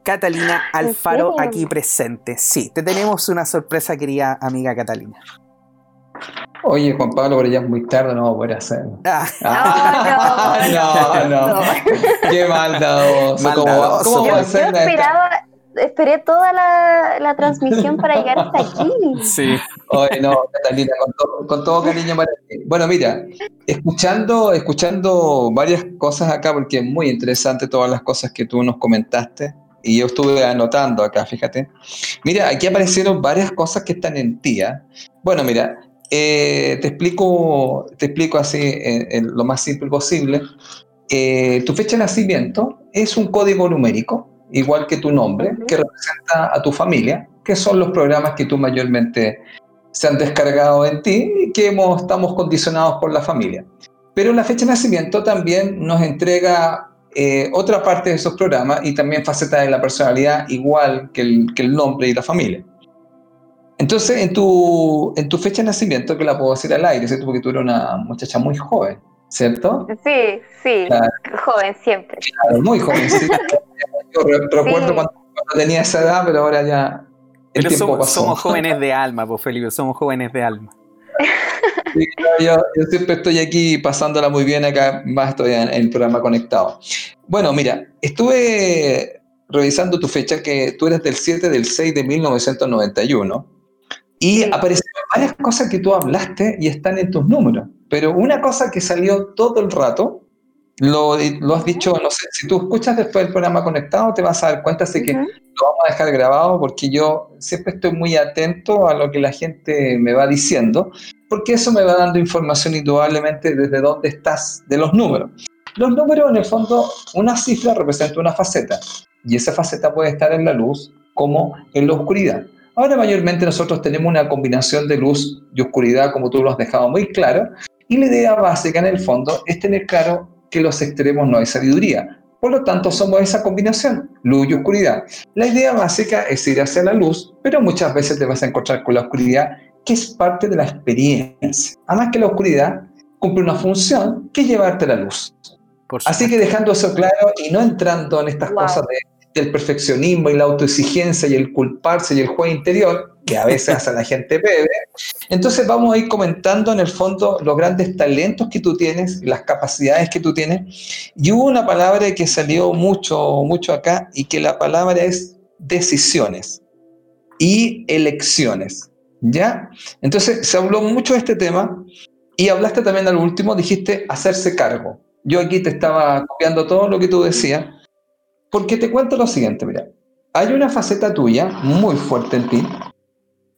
Catalina Alfaro aquí presente. Sí, te tenemos una sorpresa, querida amiga Catalina. Oye, Juan Pablo, pero ya es muy tarde, no va a poder hacerlo. Ah. No, no, no, Qué maldadoso. Maldadoso. ¿Cómo, cómo Yo, va a yo ser esperaba, esperé toda la, la transmisión para llegar hasta aquí. Sí. Oye, no, Catalina, con todo, con todo cariño para ti. Bueno, mira, escuchando, escuchando varias cosas acá, porque es muy interesante todas las cosas que tú nos comentaste, y yo estuve anotando acá, fíjate. Mira, aquí aparecieron varias cosas que están en ti. ¿ah? Bueno, mira, eh, te explico, te explico así en, en lo más simple posible. Eh, tu fecha de nacimiento es un código numérico, igual que tu nombre, que representa a tu familia, que son los programas que tú mayormente se han descargado en ti y que hemos, estamos condicionados por la familia. Pero la fecha de nacimiento también nos entrega eh, otra parte de esos programas y también facetas de la personalidad igual que el, que el nombre y la familia. Entonces, en tu, en tu fecha de nacimiento, que la puedo decir al aire, ¿cierto? Porque tú eres una muchacha muy joven, ¿cierto? Sí, sí, Claro. joven siempre. Claro, muy jovencita. Yo re- recuerdo Sí. cuando, cuando tenía esa edad, pero ahora ya el Pero tiempo somos, pasó. somos jóvenes de alma, pues Felipe, somos jóvenes de alma. Sí, claro, yo, yo siempre estoy aquí pasándola muy bien acá, más estoy en, en el programa conectado. Bueno, mira, estuve revisando tu fecha, que tú eres del 7 del 6 de 1991, y aparecieron varias cosas que tú hablaste y están en tus números, pero una cosa que salió todo el rato, lo, lo has dicho, no sé, si tú escuchas después el programa conectado, te vas a dar cuenta, así que lo vamos a dejar grabado porque yo siempre estoy muy atento a lo que la gente me va diciendo, porque eso me va dando información indudablemente desde dónde estás de los números. Los números, en el fondo, una cifra representa una faceta, y esa faceta puede estar en la luz como en la oscuridad. Ahora mayormente nosotros tenemos una combinación de luz y oscuridad, como tú lo has dejado muy claro, y la idea básica en el fondo es tener claro que los extremos no hay sabiduría. Por lo tanto, somos esa combinación, luz y oscuridad. La idea básica es ir hacia la luz, pero muchas veces te vas a encontrar con la oscuridad, que es parte de la experiencia. Además que la oscuridad cumple una función que es llevarte a la luz. Por Así que dejando eso claro y no entrando en estas Wow. cosas de- del perfeccionismo y la autoexigencia y el culparse y el juego interior, que a veces hace a la gente bebe, entonces vamos a ir comentando en el fondo los grandes talentos que tú tienes, las capacidades que tú tienes. Y hubo una palabra que salió mucho, mucho acá y que la palabra es decisiones y elecciones. ¿Ya? Entonces se habló mucho de este tema y hablaste también al último, dijiste hacerse cargo. Yo aquí te estaba copiando todo lo que tú decías, porque te cuento lo siguiente, mira, hay una faceta tuya muy fuerte en ti,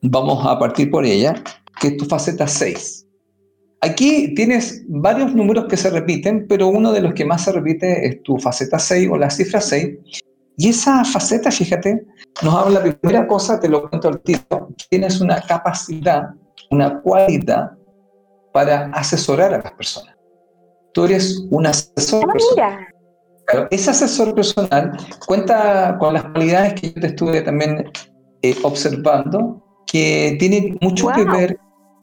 vamos a partir por ella, que es tu faceta 6. Aquí tienes varios números que se repiten, pero uno de los que más se repite es tu faceta 6 o la cifra 6. Y esa faceta, fíjate, nos habla, la primera cosa, te lo cuento al tiro, tienes una capacidad, una cualidad para asesorar a las personas. Tú eres un asesor Ah, mira. Claro, ese asesor personal cuenta con las cualidades que yo te estuve también eh, observando, que tienen mucho que Wow. ver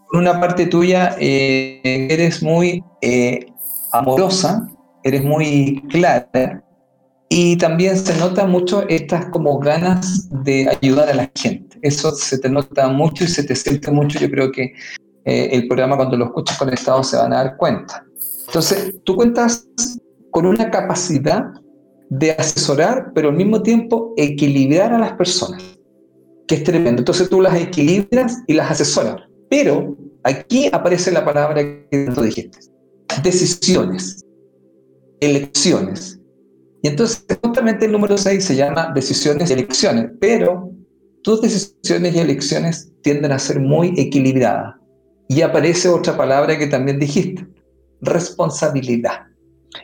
con una parte tuya, eh, eres muy eh, amorosa, eres muy clara, y también se nota mucho estas como ganas de ayudar a la gente. Eso se te nota mucho y se te siente mucho. Yo creo que eh, el programa cuando lo escuchas conectado se van a dar cuenta. Entonces, tú cuentas con una capacidad de asesorar, pero al mismo tiempo equilibrar a las personas, que es tremendo. Entonces tú las equilibras y las asesoras. Pero aquí aparece la palabra que tú dijiste. Decisiones, elecciones. Y entonces justamente el número 6 se llama decisiones y elecciones, pero tus decisiones y elecciones tienden a ser muy equilibradas. Y aparece otra palabra que también dijiste, responsabilidad.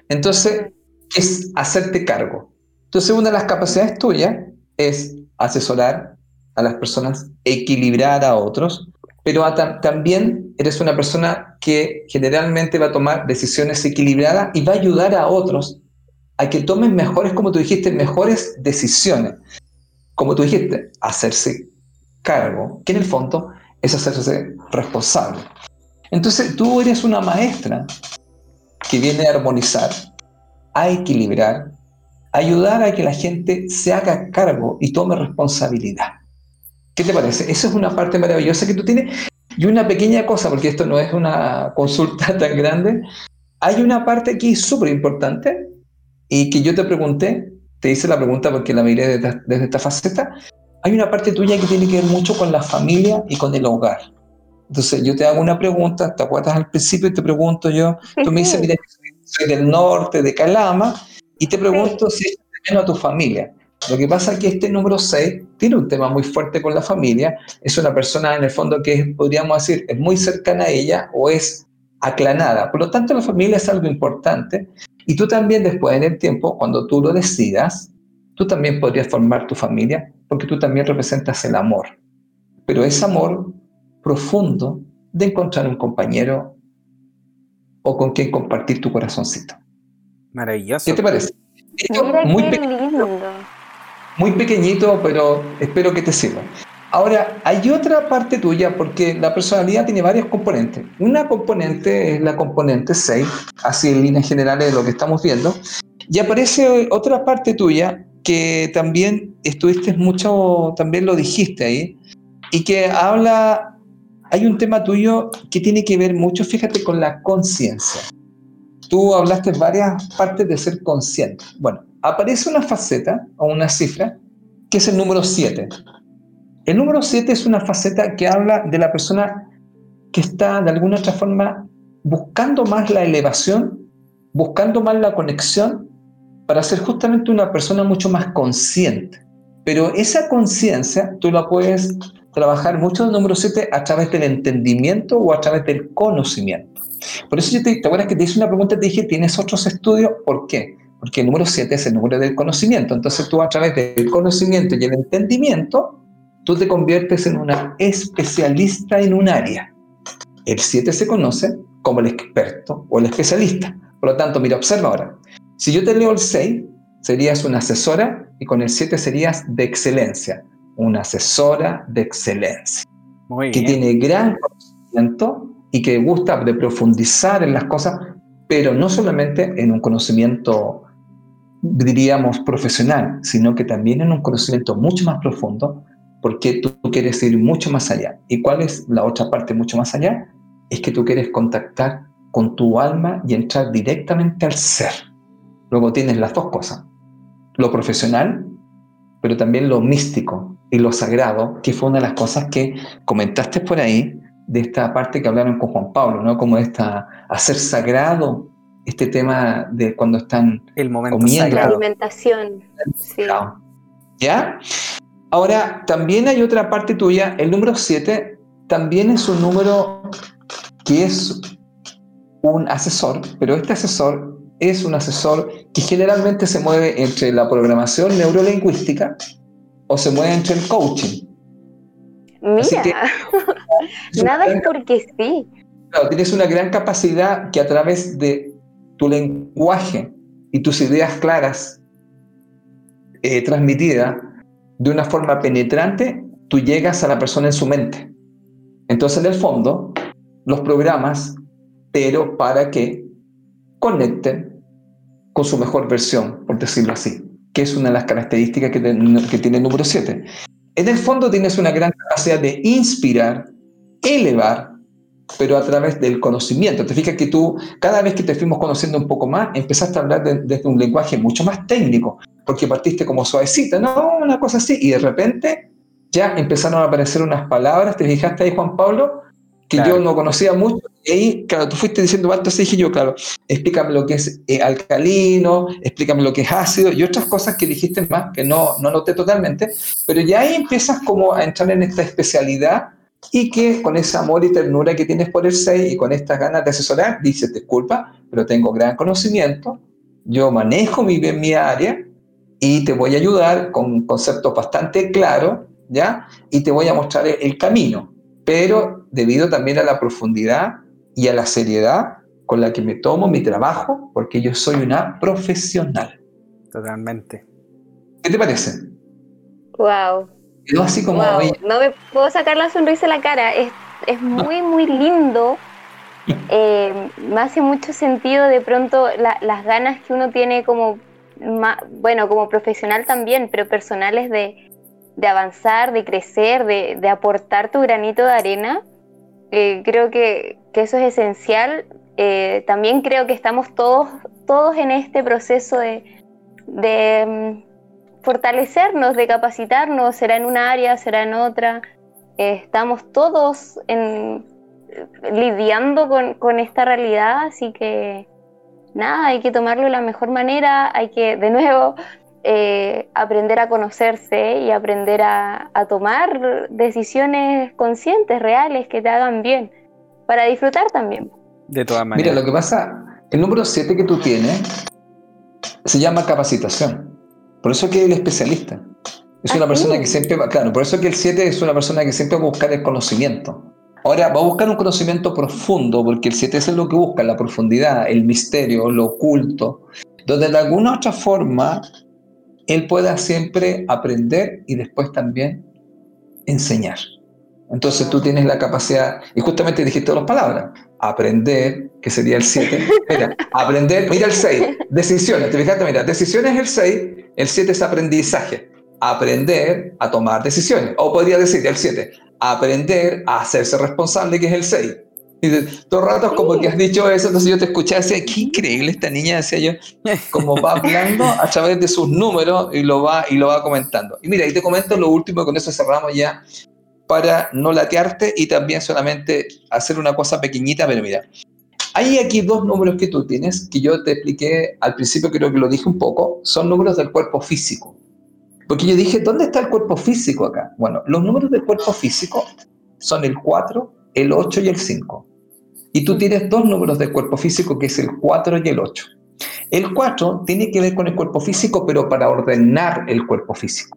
Entonces, es hacerte cargo. Entonces, una de las capacidades tuyas es asesorar a las personas, equilibrar a otros, pero también eres una persona que generalmente va a tomar decisiones equilibradas y va a ayudar a otros a que tomen mejores, como tú dijiste, mejores decisiones. Como tú dijiste, hacerse cargo, que en el fondo es hacerse responsable. Entonces tú eres una maestra que viene a armonizar, a equilibrar, ayudar a que la gente se haga cargo y tome responsabilidad. ¿Qué te parece? Esa es una parte maravillosa que tú tienes. Y una pequeña cosa, porque esto no es una consulta tan grande, hay una parte aquí súper importante y que yo te pregunté, te hice la pregunta porque la miré desde, desde esta faceta, hay una parte tuya que tiene que ver mucho con la familia y con el hogar. Entonces yo te hago una pregunta, te acuerdas al principio y te pregunto yo, tú me dices, mira, soy del norte, de Calama, y te pregunto si es menos a tu familia. Lo que pasa es que este número 6 tiene un tema muy fuerte con la familia, es una persona en el fondo que podríamos decir, es muy cercana a ella o es aclanada. Por lo tanto, la familia es algo importante y tú también después en el tiempo, cuando tú lo decidas, tú también podrías formar tu familia porque tú también representas el amor. Pero es amor profundo de encontrar un compañero o con quien compartir tu corazoncito. Maravilloso. ¿Qué te parece? muy, pequeñito, muy pequeñito, pero espero que te sirva. Ahora, hay otra parte tuya, porque la personalidad tiene varios componentes. Una componente es la componente 6, así en líneas generales de lo que estamos viendo. Y aparece otra parte tuya que también estuviste mucho, también lo dijiste ahí, y que habla hay un tema tuyo que tiene que ver mucho, fíjate, con la conciencia. Tú hablaste varias partes de ser consciente. Bueno, aparece una faceta o una cifra que es el número 7. El número 7 es una faceta que habla de la persona que está de alguna otra forma buscando más la elevación, buscando más la conexión para ser justamente una persona mucho más consciente. Pero esa conciencia tú la puedes trabajar mucho el número 7 a través del entendimiento o a través del conocimiento. Por eso yo te, ¿te acuerdas que te hice una pregunta y te dije, ¿tienes otros estudios? ¿Por qué? Porque el número 7 es el número del conocimiento. Entonces tú a través del conocimiento y el entendimiento, tú te conviertes en una especialista en un área. El 7 se conoce como el experto o el especialista. Por lo tanto, mira, observa ahora. Si yo te leo el 6, serías una asesora y con el 7 serías de excelencia una asesora de excelencia, que tiene gran conocimiento y que gusta de profundizar en las cosas, pero no solamente en un conocimiento, diríamos, profesional, sino que también en un conocimiento mucho más profundo, porque tú quieres ir mucho más allá. ¿Y cuál es la otra parte mucho más allá? Es que tú quieres contactar con tu alma y entrar directamente al ser. Luego tienes las dos cosas, lo profesional, pero también lo místico, y lo sagrado, que fue una de las cosas que comentaste por ahí, de esta parte que hablaron con Juan Pablo, ¿no? Como esta, hacer sagrado este tema de cuando están el momento comiendo. La alimentación. Sí. ¿Ya? Ahora, también hay otra parte tuya, el número 7 también es un número que es un asesor, pero este asesor es un asesor que generalmente se mueve entre la programación neurolingüística o se mueve entre el coaching. Mira, nada es porque sí. Claro, tienes una gran capacidad que a través de tu lenguaje y tus ideas claras eh, transmitidas de una forma penetrante, tú llegas a la persona en su mente. Entonces, en el fondo, los programas, pero para que conecten con su mejor versión, por decirlo así que es una de las características que, tiene el número 7. En el fondo tienes una gran capacidad de inspirar, elevar pero a través del conocimiento. Te fijas que tú, cada vez que te fuimos conociendo un poco más, empezaste a hablar desde un lenguaje mucho más técnico, porque partiste como suavecita, no, una cosa así, y de repente ya empezaron a aparecer unas palabras, ¿te fijaste ahí, Juan Pablo? Que yo no conocía mucho, y ahí, claro, tú fuiste diciendo alto, así dije yo, claro, explícame lo que es eh, alcalino, explícame lo que es ácido, y otras cosas que dijiste más, que no, no noté totalmente, pero ya ahí empiezas como a entrar en esta especialidad y que con ese amor y ternura que tienes por el 6 y con estas ganas de asesorar, dices, disculpa, pero tengo gran conocimiento, yo manejo muy bien mi área y te voy a ayudar con conceptos bastante claros, ¿ya? Y te voy a mostrar el camino, pero debido también a la profundidad y a la seriedad con la que me tomo mi trabajo, porque yo soy una profesional. Totalmente. ¿Qué te parece? Wow, así como... no me puedo sacar la sonrisa de la cara. Es, muy, muy lindo. Eh, me hace mucho sentido de pronto las ganas que uno tiene como, bueno, como profesional también, pero personales de, avanzar, de crecer, de, aportar tu granito de arena. Eh, creo que, eso es esencial. Eh, también creo que estamos todos, todos en este proceso de, de fortalecernos, de capacitarnos, será en una área, será en otra. Eh, estamos todos en, lidiando con, esta realidad, así que nada, hay que tomarlo de la mejor manera, hay que de nuevo eh, aprender a conocerse y aprender a, tomar decisiones conscientes, reales, que te hagan bien, para disfrutar también. De todas maneras. Mira, lo que pasa, el número 7 que tú tienes se llama capacitación. Por eso que el especialista. Es una ah, persona que siempre va, claro, por eso que el 7 es una persona que siempre va a buscar el conocimiento. Ahora, va a buscar un conocimiento profundo, porque el 7 es lo que busca, la profundidad, el misterio, lo oculto, donde de alguna otra forma él pueda siempre aprender y después también enseñar. Entonces tú tienes la capacidad, y justamente dijiste dos palabras, aprender, que sería el 7. Mira, aprender, mira el 6, decisiones, te fijaste, mira, decisiones es el 6, el 7 es aprendizaje, aprender a tomar decisiones. O podría decir el 7, aprender a hacerse responsable, que es el 6. Y todo el rato como que has dicho eso, entonces yo te escuché, decía, qué increíble esta niña, decía yo, como va hablando a través de sus números y lo va, y lo va comentando. Y mira, y te comento lo último, con eso cerramos ya, para no latearte y también solamente hacer una cosa pequeñita, pero mira, hay aquí dos números que tú tienes, que yo te expliqué al principio, creo que lo dije un poco, son números del cuerpo físico. Porque yo dije, ¿dónde está el cuerpo físico acá? Bueno, los números del cuerpo físico son el 4, el 8 y el 5. Y tú tienes dos números del cuerpo físico, que es el 4 y el 8. El 4 tiene que ver con el cuerpo físico, pero para ordenar el cuerpo físico.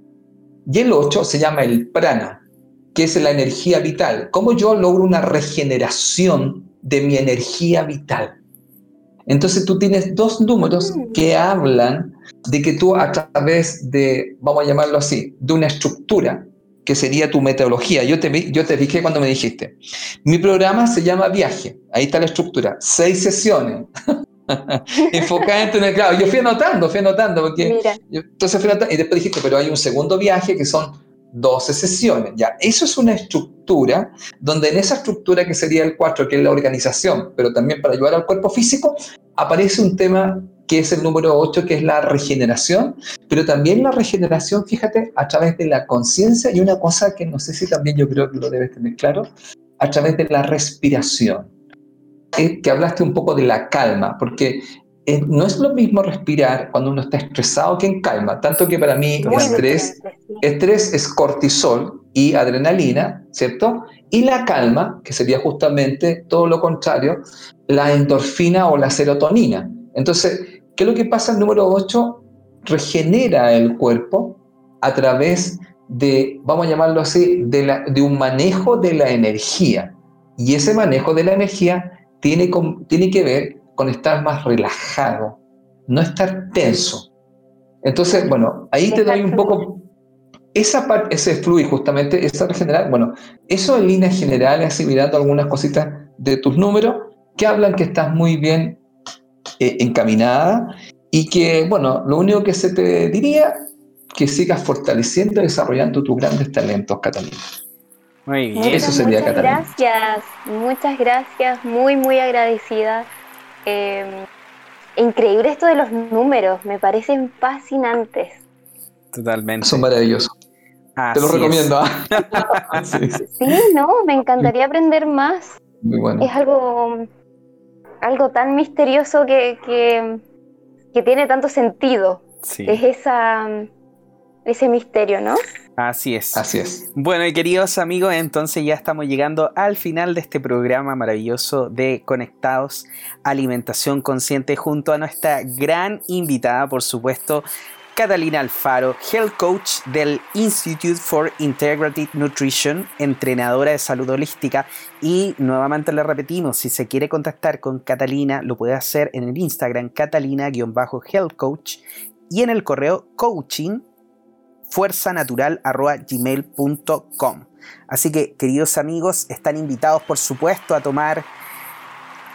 Y el 8 se llama el prana, que es la energía vital. ¿Cómo yo logro una regeneración de mi energía vital? Entonces tú tienes dos números mm. que hablan de que tú a través de, vamos a llamarlo así, de una estructura, que sería tu metodología. Yo te, yo te dije cuando me dijiste, mi programa se llama Viaje, ahí está la estructura, seis sesiones. Enfocada en tu claro, yo fui anotando, fui anotando, porque entonces fui anotando, y después dijiste, pero hay un segundo viaje que son 12 sesiones. Ya, eso es una estructura donde en esa estructura que sería el 4, que es la organización, pero también para ayudar al cuerpo físico, aparece un tema que es el número 8, que es la regeneración, pero también la regeneración, fíjate, a través de la conciencia y una cosa que no sé si también yo creo que lo debes tener claro, a través de la respiración. Eh, que hablaste un poco de la calma, porque no es lo mismo respirar cuando uno está estresado que en calma, tanto que para mí estrés, estrés es cortisol y adrenalina, ¿cierto? Y la calma, que sería justamente todo lo contrario, la endorfina o la serotonina. Entonces, ¿qué es lo que pasa? El número 8 regenera el cuerpo a través de, vamos a llamarlo así, de, un manejo de la energía. Y ese manejo de la energía tiene, que ver con estar más relajado, no estar tenso. Entonces, bueno, ahí te doy un poco esa parte, ese fluir justamente, esa general, bueno, eso en líneas generales, así mirando algunas cositas de tus números, que hablan que estás muy bien eh, encaminada y que, bueno, lo único que se te diría, que sigas fortaleciendo y desarrollando tus grandes talentos, Catalina. Muy bien. Muchas, Eso sería muchas gracias, muchas gracias, muy, muy agradecida. Eh, increíble esto de los números, me parecen fascinantes. Totalmente. Son maravillosos. Te lo recomiendo. ¿ah? sí. no, me encantaría aprender más. Muy bueno. Es algo, algo tan misterioso que, que, tiene tanto sentido. Es esa, ese misterio, ¿no? Así es. Así es. Bueno, y queridos amigos, entonces ya estamos llegando al final de este programa maravilloso de Conectados Alimentación Consciente junto a nuestra gran invitada, por supuesto, Catalina Alfaro, Health Coach del Institute for Integrative Nutrition, entrenadora de salud holística. Y nuevamente le repetimos, si se quiere contactar con Catalina, lo puede hacer en el Instagram catalina-health coach y en el correo coaching fuerzanatural.gmail.com. Así que, queridos amigos, están invitados, por supuesto, a tomar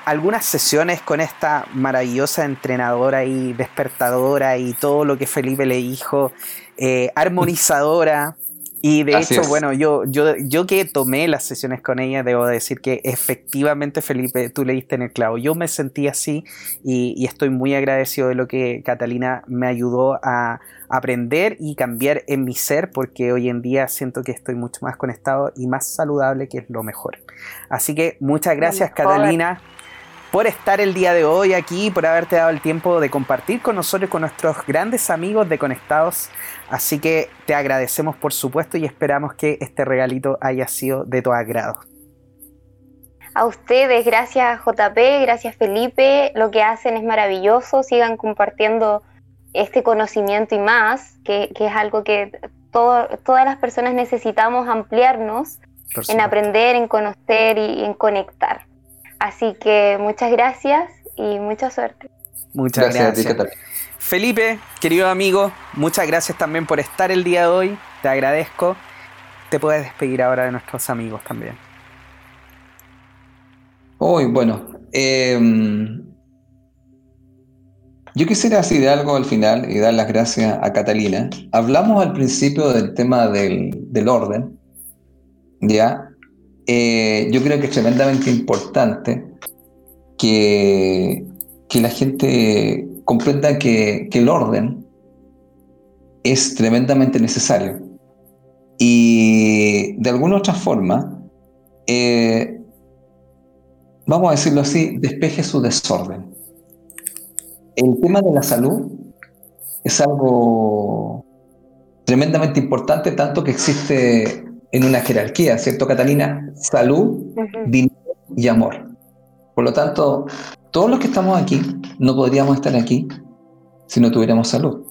algunas sesiones con esta maravillosa entrenadora y despertadora y todo lo que Felipe le dijo, eh, armonizadora. Y de hecho, bueno, yo, yo, yo que tomé las sesiones con ella, debo decir que efectivamente, Felipe, tú le diste en el clavo. Yo me sentí así y, estoy muy agradecido de lo que Catalina me ayudó a aprender y cambiar en mi ser, porque hoy en día siento que estoy mucho más conectado y más saludable, que es lo mejor. Así que muchas gracias, Catalina por estar el día de hoy aquí, por haberte dado el tiempo de compartir con nosotros, con nuestros grandes amigos de Conectados. Así que te agradecemos por supuesto y esperamos que este regalito haya sido de tu agrado. A ustedes, gracias JP, gracias Felipe, lo que hacen es maravilloso, sigan compartiendo este conocimiento y más, que, es algo que todas las personas necesitamos ampliarnos en aprender, en conocer y en conectar. Así que muchas gracias y mucha suerte. Muchas gracias. Felipe, querido amigo, muchas gracias también por estar el día de hoy. Te agradezco. Te puedes despedir ahora de nuestros amigos también. Hoy, bueno, em, yo quisiera decir algo al final y dar las gracias a Catalina. Hablamos al principio del tema del, del orden, ¿ya? Eh, yo creo que es tremendamente importante que, que la gente comprenda que, el orden es tremendamente necesario. Y de alguna otra forma, eh, vamos a decirlo así, despeje su desorden. El tema de la salud es algo tremendamente importante, tanto que existe en una jerarquía, ¿cierto, Catalina? Salud, dinero y amor. Por lo tanto, todos los que estamos aquí no podríamos estar aquí si no tuviéramos salud.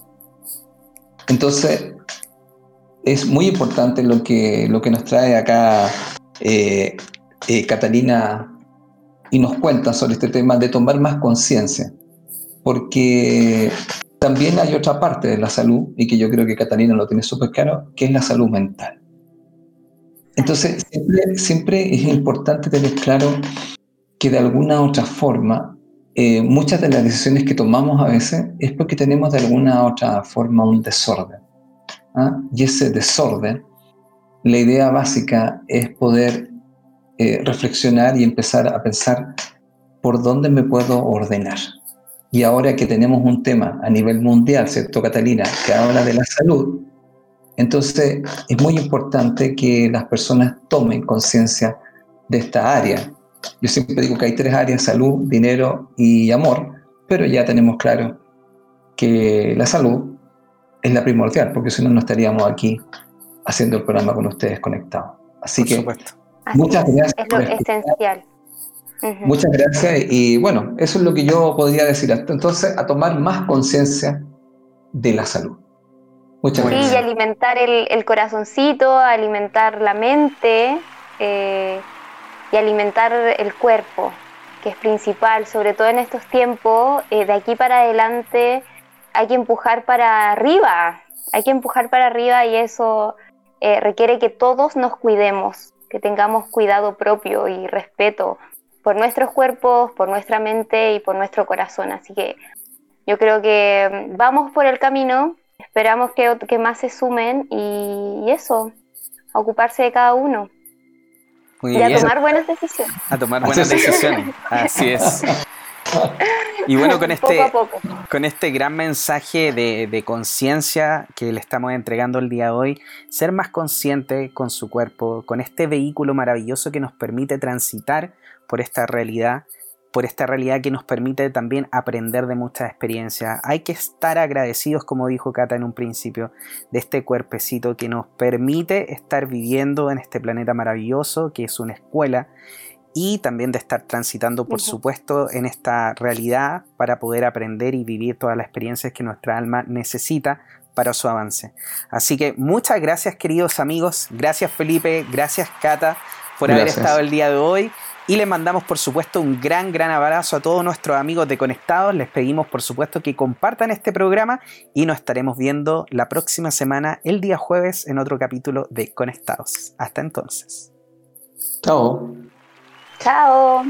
Entonces, es muy importante lo que, lo que nos trae acá eh, eh, Catalina y nos cuenta sobre este tema de tomar más conciencia, porque también hay otra parte de la salud, y que yo creo que Catalina lo tiene súper claro, que es la salud mental. Entonces, siempre, es importante tener claro que de alguna u otra forma, eh, muchas de las decisiones que tomamos a veces es porque tenemos de alguna u otra forma un desorden. ¿ah? Y ese desorden, la idea básica es poder eh, reflexionar y empezar a pensar por dónde me puedo ordenar. Y ahora que tenemos un tema a nivel mundial, ¿cierto, Catalina? Que habla de la salud, entonces, es muy importante que las personas tomen conciencia de esta área. Yo siempre digo que hay tres áreas, salud, dinero y amor, pero ya tenemos claro que la salud es la primordial, porque si no, no estaríamos aquí haciendo el programa con ustedes conectados. Así que muchas gracias. Es lo esencial. Muchas gracias y bueno, eso es lo que yo podría decir. Entonces, a tomar más conciencia de la salud sí, y alimentar el, corazoncito, alimentar la mente eh, y alimentar el cuerpo, que es principal, sobre todo en estos tiempos. Eh, de aquí para adelante hay que empujar para arriba, hay que empujar para arriba y eso eh, requiere que todos nos cuidemos, que tengamos cuidado propio y respeto por nuestros cuerpos, por nuestra mente y por nuestro corazón. Así que yo creo que vamos por el camino, Esperamos que, que más se sumen y, eso, ocuparse de cada uno. y a tomar buenas decisiones. A tomar buenas decisiones, así es. Y bueno, con este, con este gran mensaje de, de conciencia que le estamos entregando el día de hoy, ser más consciente con su cuerpo, con este vehículo maravilloso que nos permite transitar por esta realidad, por esta realidad que nos permite también aprender de muchas experiencias. Hay que estar agradecidos, como dijo Cata en un principio, de este cuerpecito que nos permite estar viviendo en este planeta maravilloso, que es una escuela, y también de estar transitando, por supuesto, en esta realidad para poder aprender y vivir todas las experiencias que nuestra alma necesita para su avance. Así que muchas gracias queridos amigos, gracias Felipe, gracias Cata por haber estado el día de hoy y les mandamos, por supuesto, un gran, gran abrazo a todos nuestros amigos de Conectados. Les pedimos, por supuesto, que compartan este programa y nos estaremos viendo la próxima semana, el día jueves, en otro capítulo de Conectados. Hasta entonces. Chao. Chao.